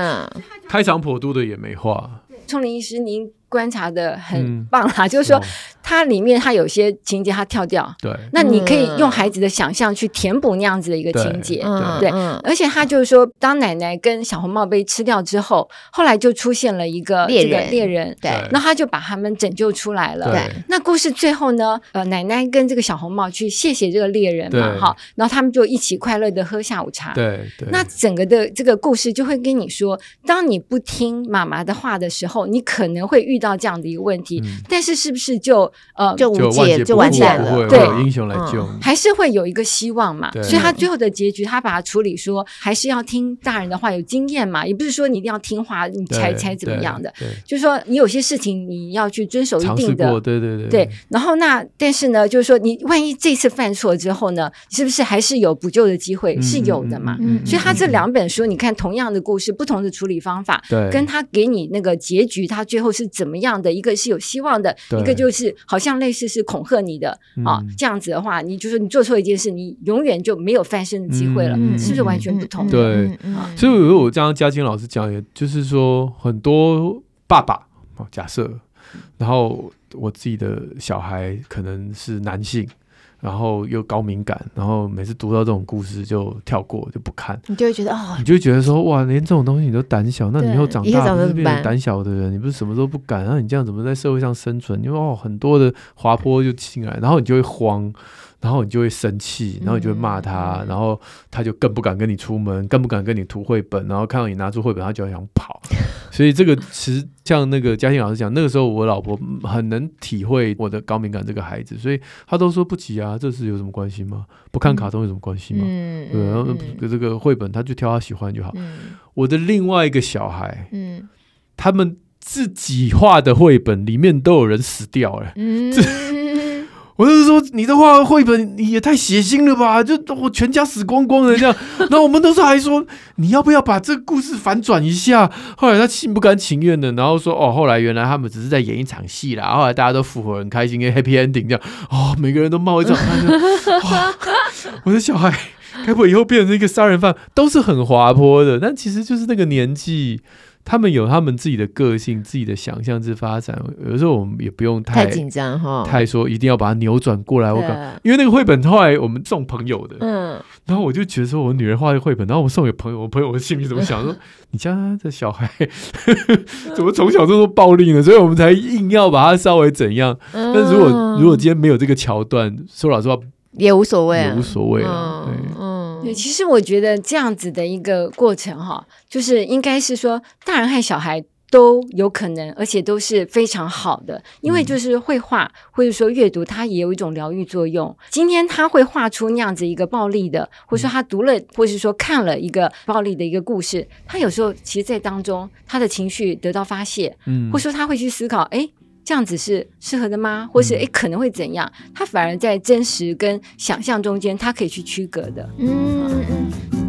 开肠破肚的也没画。创林医师，您观察的很棒啦，就是说。它里面它有些情节它跳掉，对，那你可以用孩子的想象去填补那样子的一个情节，对，而且他就是说，当奶奶跟小红帽被吃掉之后，后来就出现了一个猎人，猎人，对，那他就把他们拯救出来了，对。那故事最后呢，呃，奶奶跟这个小红帽去谢谢这个猎人嘛，哈，然后他们就一起快乐的喝下午茶，对，那整个的这个故事就会跟你说，当你不听妈妈的话的时候，你可能会遇到这样的一个问题，但是是不是就呃，就无解，就完蛋了。对，英雄来救，还是会有一个希望嘛。所以他最后的结局，他把它处理说，还是要听大人的话，有经验嘛，也不是说你一定要听话，你才才怎么样的。就是说，你有些事情你要去遵守一定的，对对对。对，然后那但是呢，就是说，你万一这次犯错之后呢，是不是还是有补救的机会？是有的嘛。所以他这两本书，你看同样的故事，不同的处理方法，对，跟他给你那个结局，他最后是怎么样的？一个是有希望的，一个就是好像类似是恐吓你的啊，这样子的话，你就是你做错一件事，你永远就没有翻身的机会了，是不是完全不同？对，所以我刚刚嘉金老师讲，也就是说，很多爸爸假设，然后我自己的小孩可能是男性。然后又高敏感，然后每次读到这种故事就跳过，就不看。你就会觉得哦，你就会觉得说哇，连这种东西你都胆小，那你以后长大不是变成胆小的人？你不是什么都不敢，那你这样怎么在社会上生存？因为哦，很多的滑坡就进来，然后你就会慌。然后你就会生气，然后你就会骂他，嗯、然后他就更不敢跟你出门，更不敢跟你涂绘本，然后看到你拿出绘本，他就想跑。所以这个其实像那个嘉欣老师讲，那个时候我老婆很能体会我的高敏感这个孩子，所以他都说不急啊，这是有什么关系吗？不看卡通有什么关系吗？嗯、对，然后这个绘本他就挑他喜欢就好。嗯、我的另外一个小孩，嗯，他们自己画的绘本里面都有人死掉了。嗯我就是说，你的画绘本你也太血腥了吧！就我全家死光光的这样，然后我们都是还说，你要不要把这个故事反转一下？后来他心不甘情愿的，然后说哦，后来原来他们只是在演一场戏啦。后来大家都复活，很开心，因为 happy ending 这样。哦，每个人都冒一场汗。哦，我的小孩该不会以后变成一个杀人犯？都是很滑坡的，但其实就是那个年纪。他们有他们自己的个性、自己的想象之发展。有时候我们也不用太紧张哈，太说一定要把它扭转过来。我感，因为那个绘本后来我们送朋友的，嗯，然后我就觉得说我女儿画的绘本，然后我送给朋友，我朋友我心里怎么想？说你家这小孩 怎么从小这么暴力呢？所以我们才硬要把它稍微怎样。但如果如果今天没有这个桥段，说老实话也无所谓，也无所谓了。嗯。对，其实我觉得这样子的一个过程哈，就是应该是说，大人和小孩都有可能，而且都是非常好的，因为就是绘画或者说阅读，它也有一种疗愈作用。今天他会画出那样子一个暴力的，或者说他读了，或者说看了一个暴力的一个故事，他有时候其实，在当中他的情绪得到发泄，嗯，或者说他会去思考，哎。这样子是适合的吗？或是诶可能会怎样？他反而在真实跟想象中间，他可以去区隔的。嗯嗯。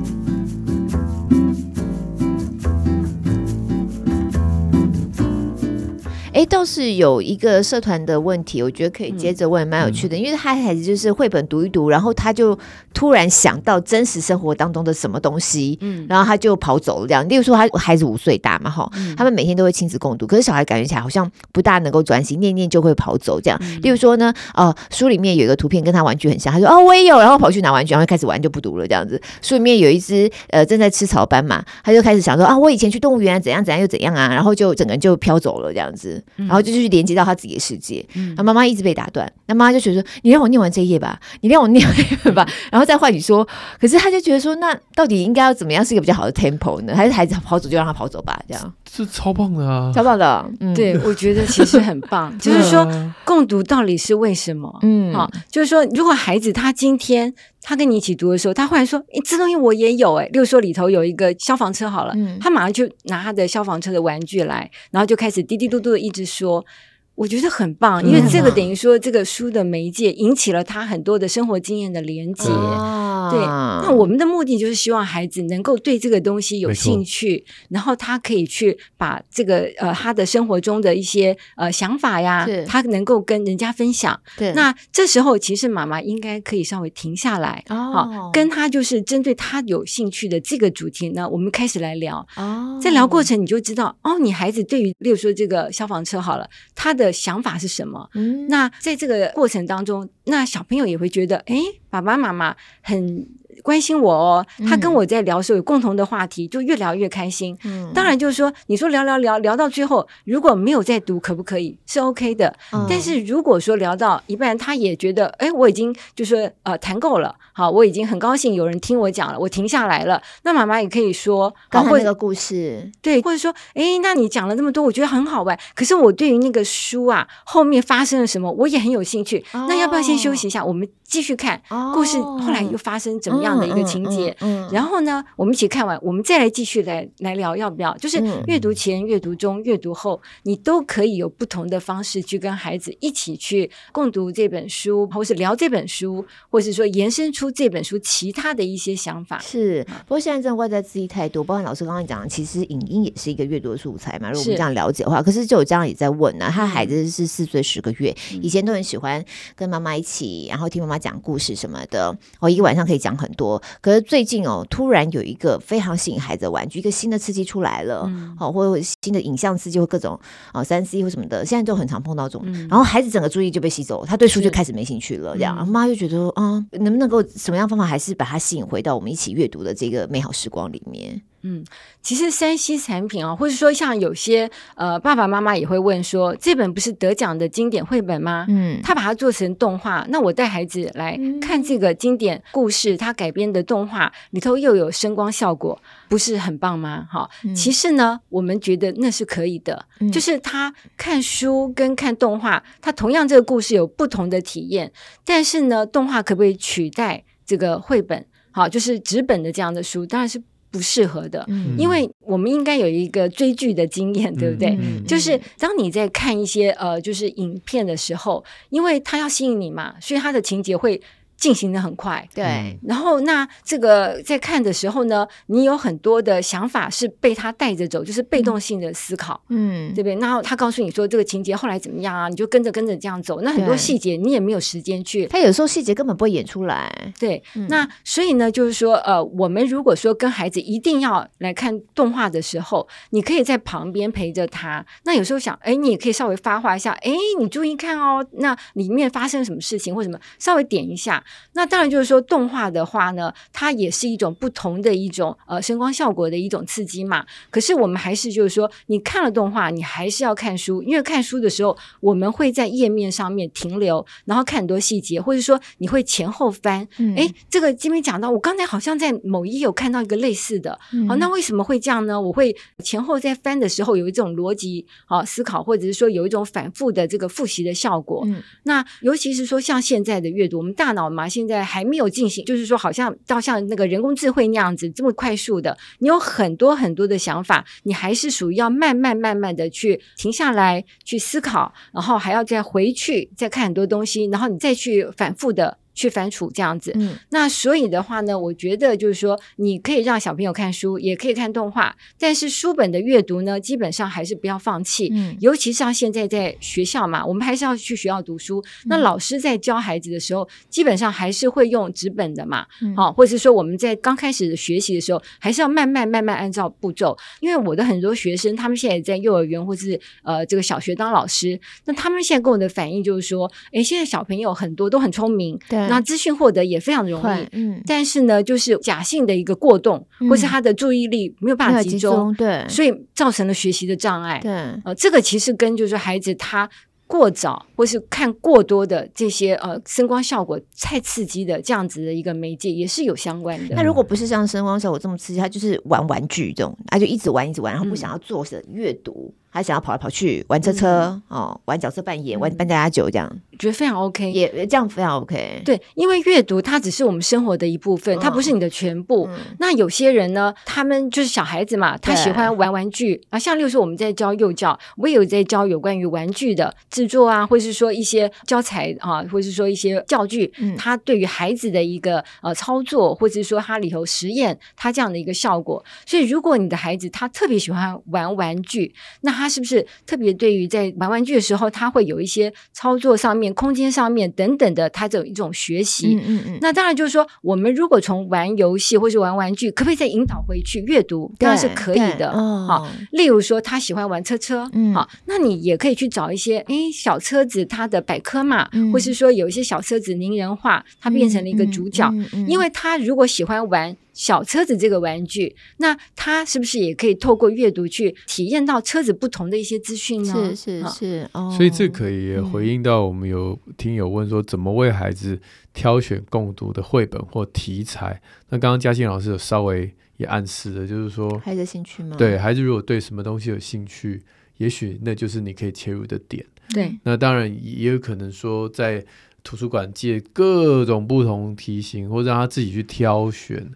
哎，倒是有一个社团的问题，我觉得可以接着问，蛮有趣的。嗯、因为他孩子就是绘本读一读，然后他就突然想到真实生活当中的什么东西，嗯，然后他就跑走了。这样，例如说他孩子五岁大嘛，哈、嗯，他们每天都会亲子共读，可是小孩感觉起来好像不大能够专心，念念就会跑走。这样，嗯、例如说呢，呃，书里面有一个图片跟他玩具很像，他说哦我也有，然后跑去拿玩具，然后开始玩就不读了。这样子，书里面有一只呃正在吃草斑马，他就开始想说啊我以前去动物园怎样怎样又怎样啊，然后就整个人就飘走了这样子，然后就去连接到他自己的世界。嗯，然后妈妈一直被打断，那妈妈就觉得说你让我念完这一页吧，你让我念完这一页吧，然后再换你说，可是他就觉得说那到底应该要怎么样是一个比较好的 tempo 呢？还是孩子跑走就让他跑走吧？这样是超棒的啊，超棒的。嗯，对，我觉得其实很棒。就是说共读到底是为什么？嗯，好，就是说如果孩子他今天他跟你一起读的时候，他忽然说：“诶，这东西我也有。”哎，例如说里头有一个消防车，好了，嗯，他马上就拿他的消防车的玩具来，然后就开始滴滴嘟嘟的一直说。我觉得很棒，因为这个等于说这个书的媒介引起了他很多的生活经验的连接。哦、对，那我们的目的就是希望孩子能够对这个东西有兴趣，然后他可以去把这个呃他的生活中的一些呃想法呀，是他能够跟人家分享。对，那这时候其实妈妈应该可以稍微停下来，哦，好，跟他就是针对他有兴趣的这个主题呢，我们开始来聊。哦，在聊过程你就知道，哦，你孩子对于例如说这个消防车好了，他的。想法是什么？嗯，那在这个过程当中，那小朋友也会觉得，哎，爸爸妈妈很。关心我哦，他跟我在聊的时候有共同的话题，就越聊越开心。嗯，当然就是说，你说聊聊聊聊到最后，如果没有再读，可不可以？是 OK 的。嗯，但是如果说聊到一半，他也觉得，哎，我已经就是说呃谈够了，好，我已经很高兴有人听我讲了，我停下来了。那妈妈也可以说，刚才那个故事，对，或者说，哎，那你讲了那么多，我觉得很好玩。可是我对于那个书啊后面发生了什么，我也很有兴趣。哦，那要不要先休息一下？我们。继续看故事，后来又发生怎么样的一个情节？嗯然后呢，我们一起看完，我们再来继续来来聊，要不要？就是阅读前、阅读中、阅读后，你都可以有不同的方式去跟孩子一起去共读这本书，或是聊这本书，或是说延伸出这本书其他的一些想法。是，不过现在真的外在刺激太多，包括老师刚刚讲，其实影音也是一个阅读的素材嘛。如果我们这样了解的话，可是就有家长也在问呢，他孩子是四岁十个月，以前都很喜欢跟妈妈一起，然后听妈妈。讲故事什么的，哦，一个晚上可以讲很多。可是最近哦，突然有一个非常吸引孩子的玩具，一个新的刺激出来了，嗯、哦，或者新的影像刺激，或各种啊三 C 或什么的，现在都很常碰到这种。嗯、然后孩子整个注意就被吸走，他对书就开始没兴趣了。这样，妈就觉得啊，能不能够什么样方法，还是把他吸引回到我们一起阅读的这个美好时光里面？嗯，其实 3C 产品啊，或者说像有些呃爸爸妈妈也会问说，这本不是得奖的经典绘本吗？嗯，他把它做成动画，那我带孩子来看这个经典故事，它改编的动画里头又有声光效果，不是很棒吗？哈，其实呢，我们觉得那是可以的，就是他看书跟看动画，他同样这个故事有不同的体验，但是呢，动画可不可以取代这个绘本？好，就是纸本的这样的书，当然是。不适合的，嗯、因为我们应该有一个追剧的经验，嗯、对不对？嗯、就是当你在看一些呃，就是影片的时候，因为它要吸引你嘛，所以它的情节会。进行的很快，对。然后那这个在看的时候呢，你有很多的想法是被他带着走，就是被动性的思考，嗯，对不对？然后他告诉你说这个情节后来怎么样啊，你就跟着跟着这样走。那很多细节你也没有时间去，他有时候细节根本不会演出来。对，嗯、那所以呢，就是说，呃，我们如果说跟孩子一定要来看动画的时候，你可以在旁边陪着他。那有时候想，哎，你也可以稍微发话一下，哎，你注意看哦，那里面发生什么事情或什么，稍微点一下。那当然就是说，动画的话呢，它也是一种不同的一种呃声光效果的一种刺激嘛。可是我们还是就是说，你看了动画，你还是要看书，因为看书的时候，我们会在页面上面停留，然后看很多细节，或者说你会前后翻。嗯，诶，这个今天讲到，我刚才好像在某一页有看到一个类似的，嗯、好，那为什么会这样呢？我会前后在翻的时候有一种逻辑好思考，或者是说有一种反复的这个复习的效果。嗯，那尤其是说像现在的阅读，我们大脑嘛。现在还没有进行，就是说，好像到像那个人工智慧那样子这么快速的，你有很多很多的想法，你还是属于要慢慢慢慢的去停下来去思考，然后还要再回去再看很多东西，然后你再去反复的去反刍这样子。嗯，那所以的话呢，我觉得就是说，你可以让小朋友看书，也可以看动画，但是书本的阅读呢，基本上还是不要放弃。嗯，尤其像现在在学校嘛，我们还是要去学校读书。那老师在教孩子的时候，基本上还是会用纸本的嘛，好，或者是说我们在刚开始的学习的时候，还是要慢慢慢慢按照步骤。因为我的很多学生，他们现在在幼儿园或是呃这个小学当老师，那他们现在跟我的反应就是说，诶，现在小朋友很多都很聪明，对，那资讯获得也非常容易，嗯，但是呢，就是假性的一个过动，或是他的注意力没有办法集中，对，所以造成了学习的障碍，对，呃，这个其实跟就是孩子他。过早或是看过多的这些呃声光效果太刺激的这样子的一个媒介也是有相关的。那如果不是像声光效果这么刺激，他就是玩玩具这种，他就一直玩一直玩，然后不想要做的阅读。嗯还想要跑来跑去玩车车、嗯、哦，玩角色扮演，玩扮家家酒这样，觉得非常 OK，也这样非常 OK。对，因为阅读它只是我们生活的一部分，嗯、它不是你的全部。嗯、那有些人呢，他们就是小孩子嘛，他喜欢玩玩具啊。像例如说我们在教幼教，我也有在教有关于玩具的制作啊，或是说一些教材啊，或是说一些教具，嗯、他对于孩子的一个呃操作，或者是说他里头实验他这样的一个效果。所以，如果你的孩子他特别喜欢玩玩具，那他是不是特别对于在玩玩具的时候，他会有一些操作上面、空间上面等等的，他有一种学习。嗯嗯嗯。那当然就是说，我们如果从玩游戏或是玩玩具，可不可以再引导回去阅读？当然是可以的。哦。好，例如说他喜欢玩车车，嗯，好，那你也可以去找一些诶小车子它的百科嘛，或是说有一些小车子拟人化，它变成了一个主角，因为他如果喜欢玩。小车子这个玩具，那他是不是也可以透过阅读去体验到车子不同的一些资讯呢？是是是，哦，所以这可以回应到我们有听友问说，怎么为孩子挑选共读的绘本或题材？那刚刚嘉欣老师有稍微也暗示了，就是说孩子兴趣吗？对，孩子如果对什么东西有兴趣，也许那就是你可以切入的点。对，那当然也有可能说在图书馆借各种不同题型，或者让他自己去挑选。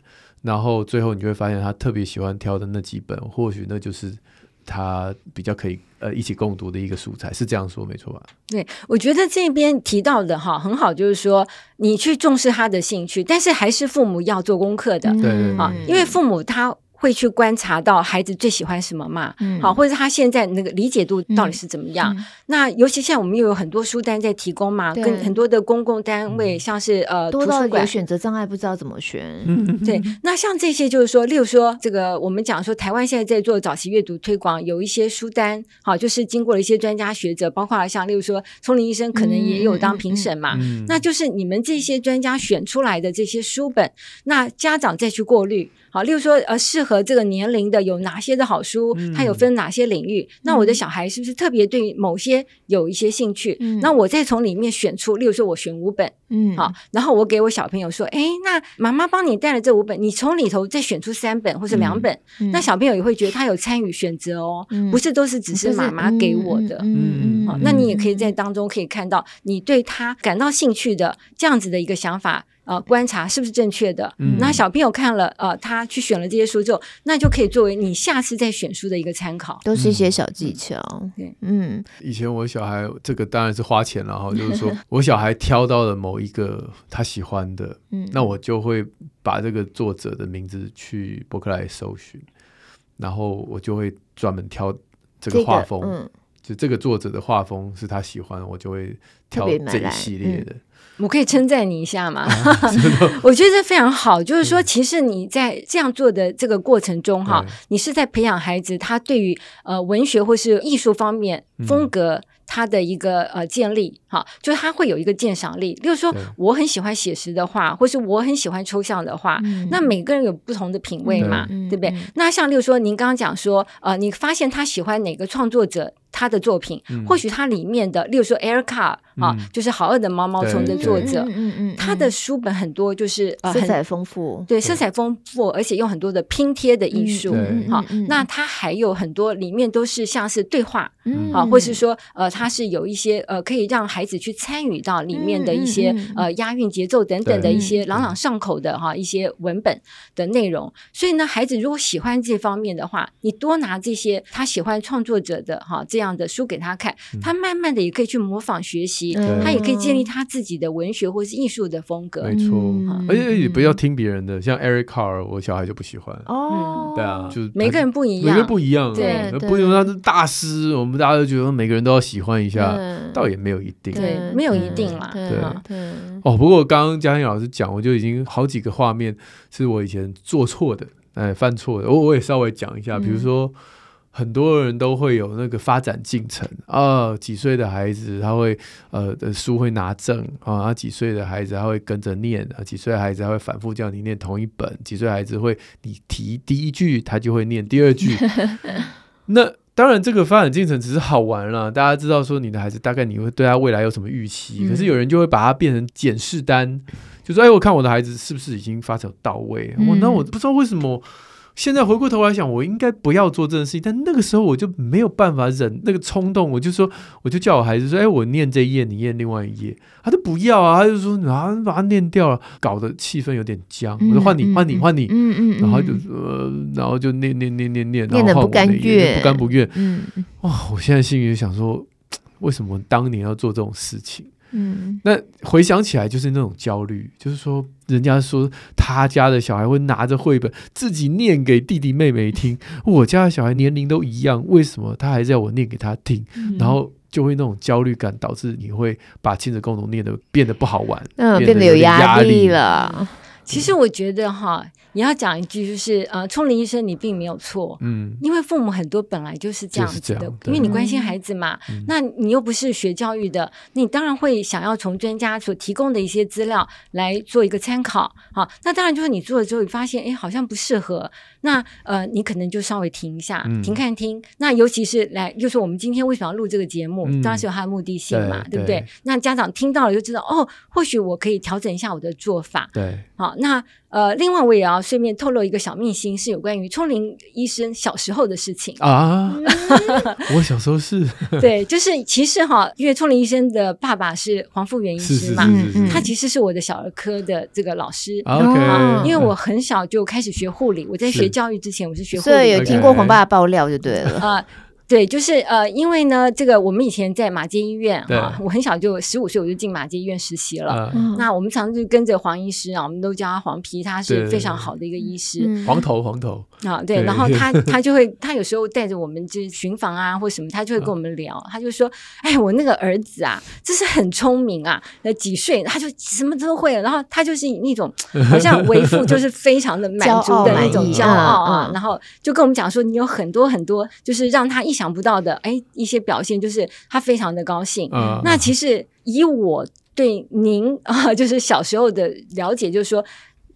然后最后你就会发现，他特别喜欢挑的那几本，或许那就是他比较可以呃一起共读的一个素材，是这样说没错吧？对，我觉得这边提到的哈很好，就是说你去重视他的兴趣，但是还是父母要做功课的，对、嗯、啊，因为父母他。会去观察到孩子最喜欢什么嘛？嗯，好，或者他现在那个理解度到底是怎么样？嗯嗯、那尤其现在我们又有很多书单在提供嘛，跟很多的公共单位，像是呃图书馆，选择障碍不知道怎么选。嗯，对。那像这些就是说，例如说这个我们讲说，台湾现在在做早期阅读推广，有一些书单，好，就是经过了一些专家学者，包括像例如说聪玲医生，可能也有当评审嘛。嗯，嗯那就是你们这些专家选出来的这些书本，那家长再去过滤。好，例如说，呃，适合这个年龄的有哪些的好书？嗯、它有分哪些领域？嗯、那我的小孩是不是特别对某些有一些兴趣？嗯、那我再从里面选出，例如说，我选五本，嗯，好，然后我给我小朋友说，哎，那妈妈帮你带了这五本，你从里头再选出三本或者两本，嗯、那小朋友也会觉得他有参与选择哦，嗯、不是都是只是妈妈给我的，嗯嗯，好，那你也可以在当中可以看到你对他感到兴趣的这样子的一个想法。呃，观察是不是正确的？嗯，那小朋友看了，呃，他去选了这些书之后，那就可以作为你下次再选书的一个参考，都是一些小技巧。对，嗯。以前我小孩这个当然是花钱了哈，就是说我小孩挑到了某一个他喜欢的，嗯，那我就会把这个作者的名字去博客来搜寻，然后我就会专门挑这个画风，嗯，就这个作者的画风是他喜欢，我就会挑这一系列的。我可以称赞你一下吗？啊、我觉得这非常好，就是说，其实你在这样做的这个过程中，哈、嗯，你是在培养孩子他对于呃文学或是艺术方面风格他的一个呃建立，哈，就是他会有一个鉴赏力。例如说，我很喜欢写实的画，或是我很喜欢抽象的画，嗯、那每个人有不同的品味嘛，对，对不对？嗯、那像例如说，您刚刚讲说，呃，你发现他喜欢哪个创作者？他的作品，或许他里面的，例如说 Air Carle 啊，就是《好饿的毛毛虫》的作者，嗯嗯他的书本很多，就是色彩丰富，对，色彩丰富，而且用很多的拼贴的艺术，好，那他还有很多里面都是像是对话，啊，或是说呃，他是有一些呃，可以让孩子去参与到里面的一些呃押韵节奏等等的一些朗朗上口的哈一些文本的内容。所以呢，孩子如果喜欢这方面的话，你多拿这些他喜欢创作者的哈这样。的书给他看，他慢慢的也可以去模仿学习，他也可以建立他自己的文学或是艺术的风格。没错，而且也不要听别人的，像 Eric Carle，我小孩就不喜欢。哦，对啊，就每个人不一样，每个人不一样，对，不一样他是大师，我们大家都觉得每个人都要喜欢一下，倒也没有一定，对，没有一定啦，对对。哦，不过刚刚嘉欣老师讲，我就已经好几个画面是我以前做错的，哎，犯错的，我我也稍微讲一下，比如说。很多人都会有那个发展进程啊，几岁的孩子他会呃的书会拿证啊，然后几岁的孩子他会跟着念啊，几岁的孩子他会反复叫你念同一本，几岁孩子会你提第一句他就会念第二句。那当然这个发展进程只是好玩了，大家知道说你的孩子大概你会对他未来有什么预期，嗯、可是有人就会把它变成检视单，就说哎，我看我的孩子是不是已经发展到位？我、嗯、那我不知道为什么。现在回过头来想，我应该不要做这件事情，但那个时候我就没有办法忍那个冲动，我就说，我就叫我孩子说，哎，我念这一页，你念另外一页，他就不要啊，他就说，啊，把它念掉了，搞得气氛有点僵。我说换你，换你，换你，嗯嗯，然后就呃，然后就念念念念念，念的不甘愿，不甘不愿，嗯，哇，我现在心里就想说，为什么当年要做这种事情？嗯，那回想起来就是那种焦虑，就是说，人家说他家的小孩会拿着绘本自己念给弟弟妹妹听，我家的小孩年龄都一样，为什么他还是要我念给他听？嗯、然后就会那种焦虑感，导致你会把亲子共同念的变得不好玩，嗯，变得有压力了。其实我觉得哈，你要讲一句就是呃，聪明医生你并没有错，嗯，因为父母很多本来就是这样子的，因为你关心孩子嘛，嗯、那你又不是学教育的，你当然会想要从专家所提供的一些资料来做一个参考，好，那当然就是你做了之后，你发现哎好像不适合，那呃你可能就稍微停一下，嗯、停看听，那尤其是来就是我们今天为什么要录这个节目，嗯、当然是有它的目的性嘛，对，对不对？那家长听到了就知道哦，或许我可以调整一下我的做法，对，好。那呃，另外我也要顺便透露一个小秘辛，是有关于聪玲医生小时候的事情啊。我小时候是，对，就是其实哈，因为聪玲医生的爸爸是黄富元医师嘛，他其实是我的小儿科的这个老师。OK，因为我很小就开始学护理，我在学教育之前我是学护理，所以有听过黄爸的爆料就对了啊。对，就是呃，因为呢，这个我们以前在马街医院啊，我很小就十五岁我就进马街医院实习了。嗯、那我们常常就跟着黄医师啊，我们都叫他黄皮，他是非常好的一个医师。黄头黄头啊，对，对然后他 他就会，他有时候带着我们就巡房啊或什么，他就会跟我们聊，啊、他就说：“哎，我那个儿子啊，真是很聪明啊，呃，几岁他就什么都会了。”然后他就是那种 好像为父就是非常的满足 的那种骄傲啊，然后就跟我们讲说：“你有很多很多，就是让他一。”想不到的，哎，一些表现就是他非常的高兴。嗯，那其实以我对您啊，就是小时候的了解，就是说。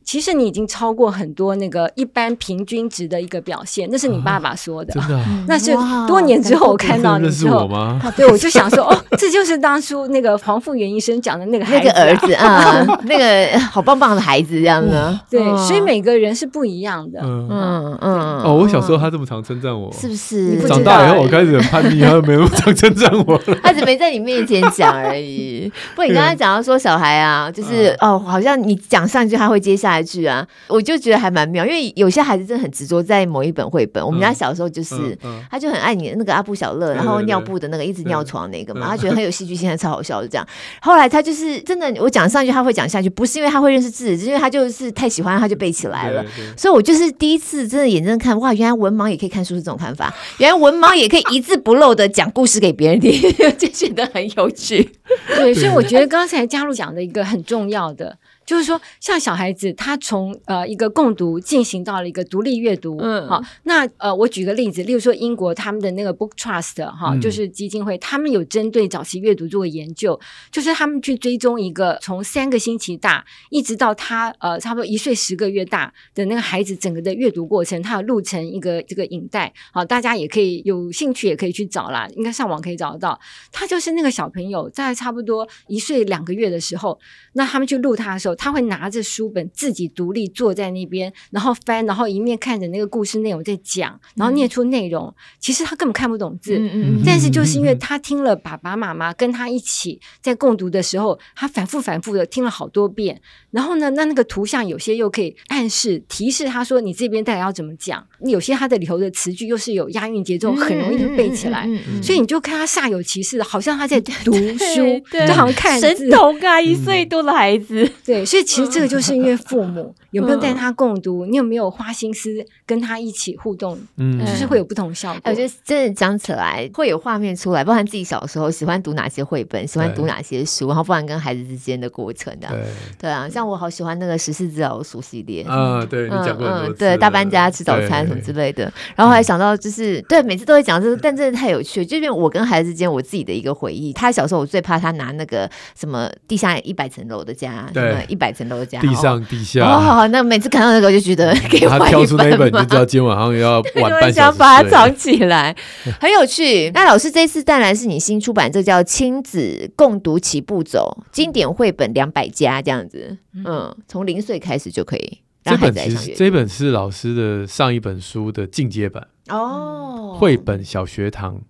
其实你已经超过很多那个一般平均值的一个表现，那是你爸爸说的。真的，那是多年之后我看到你之后，对，我就想说，哦，这就是当初那个黄富源医生讲的那个那个儿子啊，那个好棒棒的孩子这样的。对，所以每个人是不一样的。嗯嗯。哦，我小时候他这么常称赞我，是不是？长大以后我开始很叛逆，他没那么常称赞我。他只没在你面前讲而已。不，你刚才讲到说小孩啊，就是哦，好像你讲上一句，他会接下来。是啊，我就觉得还蛮妙，因为有些孩子真的很执着在某一本绘本。我们家小时候就是，他就很爱你那个阿布小乐，然后尿布的那个一直尿床那个嘛，他觉得很有戏剧性，还超好笑的这样。后来他就是真的，我讲上去他会讲下去，不是因为他会认识字，是因为他就是太喜欢，他就背起来了。所以我就是第一次真的眼睁睁看，哇，原来文盲也可以看书是这种看法，原来文盲也可以一字不漏的讲故事给别人听，就觉得很有趣。对，所以我觉得刚才嘉璐讲的一个很重要的。就是说，像小孩子，他从呃一个共读进行到了一个独立阅读，嗯，好，那呃我举个例子，例如说英国他们的那个 Book Trust 哈，就是基金会，他们有针对早期阅读做研究，就是他们去追踪一个从三个星期大一直到他呃差不多一岁十个月大的那个孩子整个的阅读过程，他有录成一个这个影带，好，大家也可以有兴趣也可以去找啦，应该上网可以找得到。他就是那个小朋友在差不多一岁两个月的时候，那他们去录他的时候。他会拿着书本自己独立坐在那边，然后翻，然后一面看着那个故事内容在讲，然后念出内容。嗯、其实他根本看不懂字，嗯嗯，但是就是因为他听了爸爸妈妈跟他一起在共读的时候，他反复反复的听了好多遍。然后呢，那那个图像有些又可以暗示提示他说，你这边大概要怎么讲。有些他的里头的词句又是有押韵节奏，很容易就背起来。嗯嗯嗯嗯、所以你就看他煞有其事的，好像他在读书，就好像看神童啊，一岁多的孩子。嗯、对，所以其实这个就是因为父母有没有带他共读，你有没有花心思跟他一起互动，嗯，就是会有不同效果。我觉得真的讲起来会有画面出来，包含自己小时候喜欢读哪些绘本，喜欢读哪些书，然后包含跟孩子之间的过程的。对，对啊。像我好喜欢那个十四只老鼠系列啊，对你讲过很多次，对大搬家吃早餐什么之类的，然后还想到就是对每次都会讲这个，但真的太有趣了。就变我跟孩子之间我自己的一个回忆。他小时候我最怕他拿那个什么地下一百层楼的家，什么一百层楼的家，地上地下。哦，好，那每次看到那个我就觉得给我挑出那一本，就知道今天晚上要晚 半小时，想把它藏起来，很有趣。那老师这次带来是你新出版，这叫亲子共读齐步走，经典绘本两百家这样子，嗯。从零岁开始就可以。这本其实这本是老师的上一本书的进阶版哦，绘本小学堂。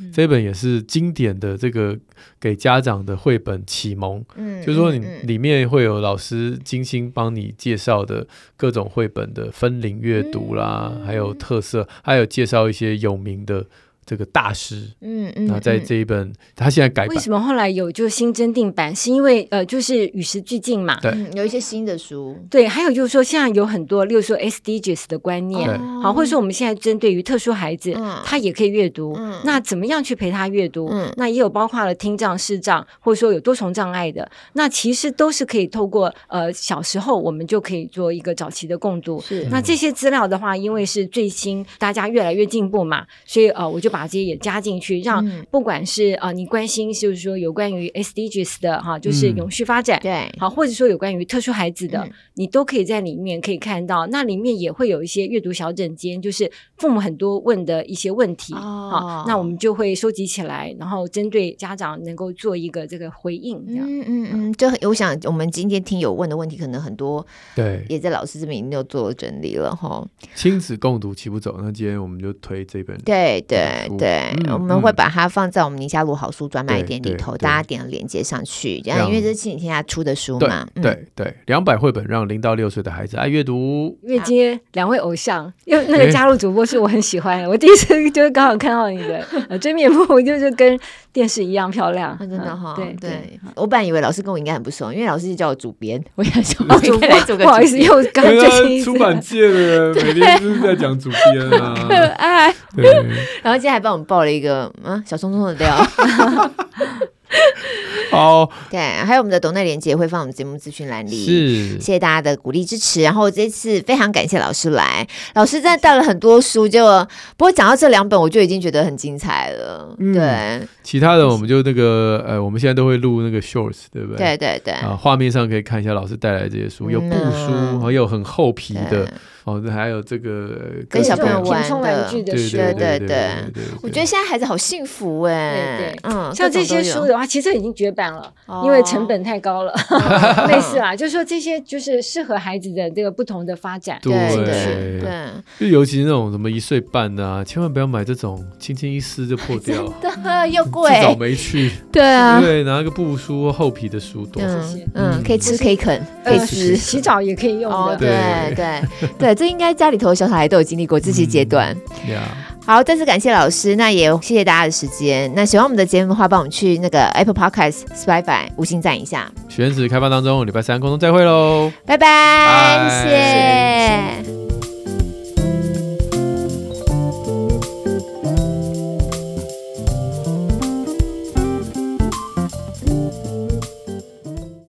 嗯、这本也是经典的这个给家长的绘本启蒙。嗯，就是说你里面会有老师精心帮你介绍的各种绘本的分龄阅读啦，嗯、还有特色，还有介绍一些有名的。这个大师，嗯嗯，那在这一本，他现在改版，为什么后来有就新增订版？是因为呃，就是与时俱进嘛，对，有一些新的书，对，还有就是说，现在有很多，例如说 SDGs 的观念，好，或者说我们现在针对于特殊孩子，他也可以阅读，那怎么样去陪他阅读？那也有包括了听障、视障，或者说有多重障碍的，那其实都是可以透过呃小时候我们就可以做一个早期的共读。是，那这些资料的话，因为是最新，大家越来越进步嘛，所以呃，我就把。把这些也加进去，让不管是啊、呃，你关心就是说有关于 SDGs 的哈，就是永续发展，对、嗯，好，或者说有关于特殊孩子的，嗯、你都可以在里面可以看到。那里面也会有一些阅读小整间，就是父母很多问的一些问题，哦、好，那我们就会收集起来，然后针对家长能够做一个这个回应，这样，嗯嗯嗯，就我想我们今天听友问的问题可能很多，对，也在老师这边已经有做了整理了哈。亲子共读齐步走，那今天我们就推这本，对对。对，嗯、我们会把它放在我们宁夏路好书专卖店里头，大家点连接上去。这样，因为这是亲子天下出的书嘛。对对，两百绘本让零到六岁的孩子爱阅读。因为今天两位偶像，因为那个加入主播是我很喜欢的，欸、我第一次就是刚好看到你的呃真面目，就是跟电视一样漂亮，真的哈。对对，我本来以为老师跟我应该很不熟，因为老师就叫我主编，我想说主编，不好意思，又刚最近出版界的人 每天都是在讲主编啊，可爱。然后今天还帮我们报了一个嗯小松松的料。好，对，还有我们的董内连接会放我们节目资讯栏里，是，谢谢大家的鼓励支持。然后这次非常感谢老师来，老师真的带了很多书，就不过讲到这两本，我就已经觉得很精彩了。嗯、对，其他的我们就那个呃，我们现在都会录那个 shorts，对不对？对对对。啊，画面上可以看一下老师带来这些书，有布书，还有很厚皮的。哦，还有这个跟小朋友玩的，对对对对，我觉得现在孩子好幸福哎，对对，嗯，像这些书的话，其实已经绝版了，因为成本太高了。类似啊，就是说这些就是适合孩子的这个不同的发展，对对对，就尤其是那种什么一岁半的啊，千万不要买这种轻轻一撕就破 掉，的又贵，自找没趣。对啊，对，拿一个布书厚皮的书多，嗯，可以吃可以啃，可以吃，洗澡也可以用的，对对对。这应该家里头小小孩都有经历过这些阶段。嗯 yeah. 好，再次感谢老师，那也谢谢大家的时间。那喜欢我们的节目的话，帮我们去那个 Apple Podcast、Spotify 五星赞一下。学员子开放当中，礼拜三空中再会喽，拜拜，谢谢。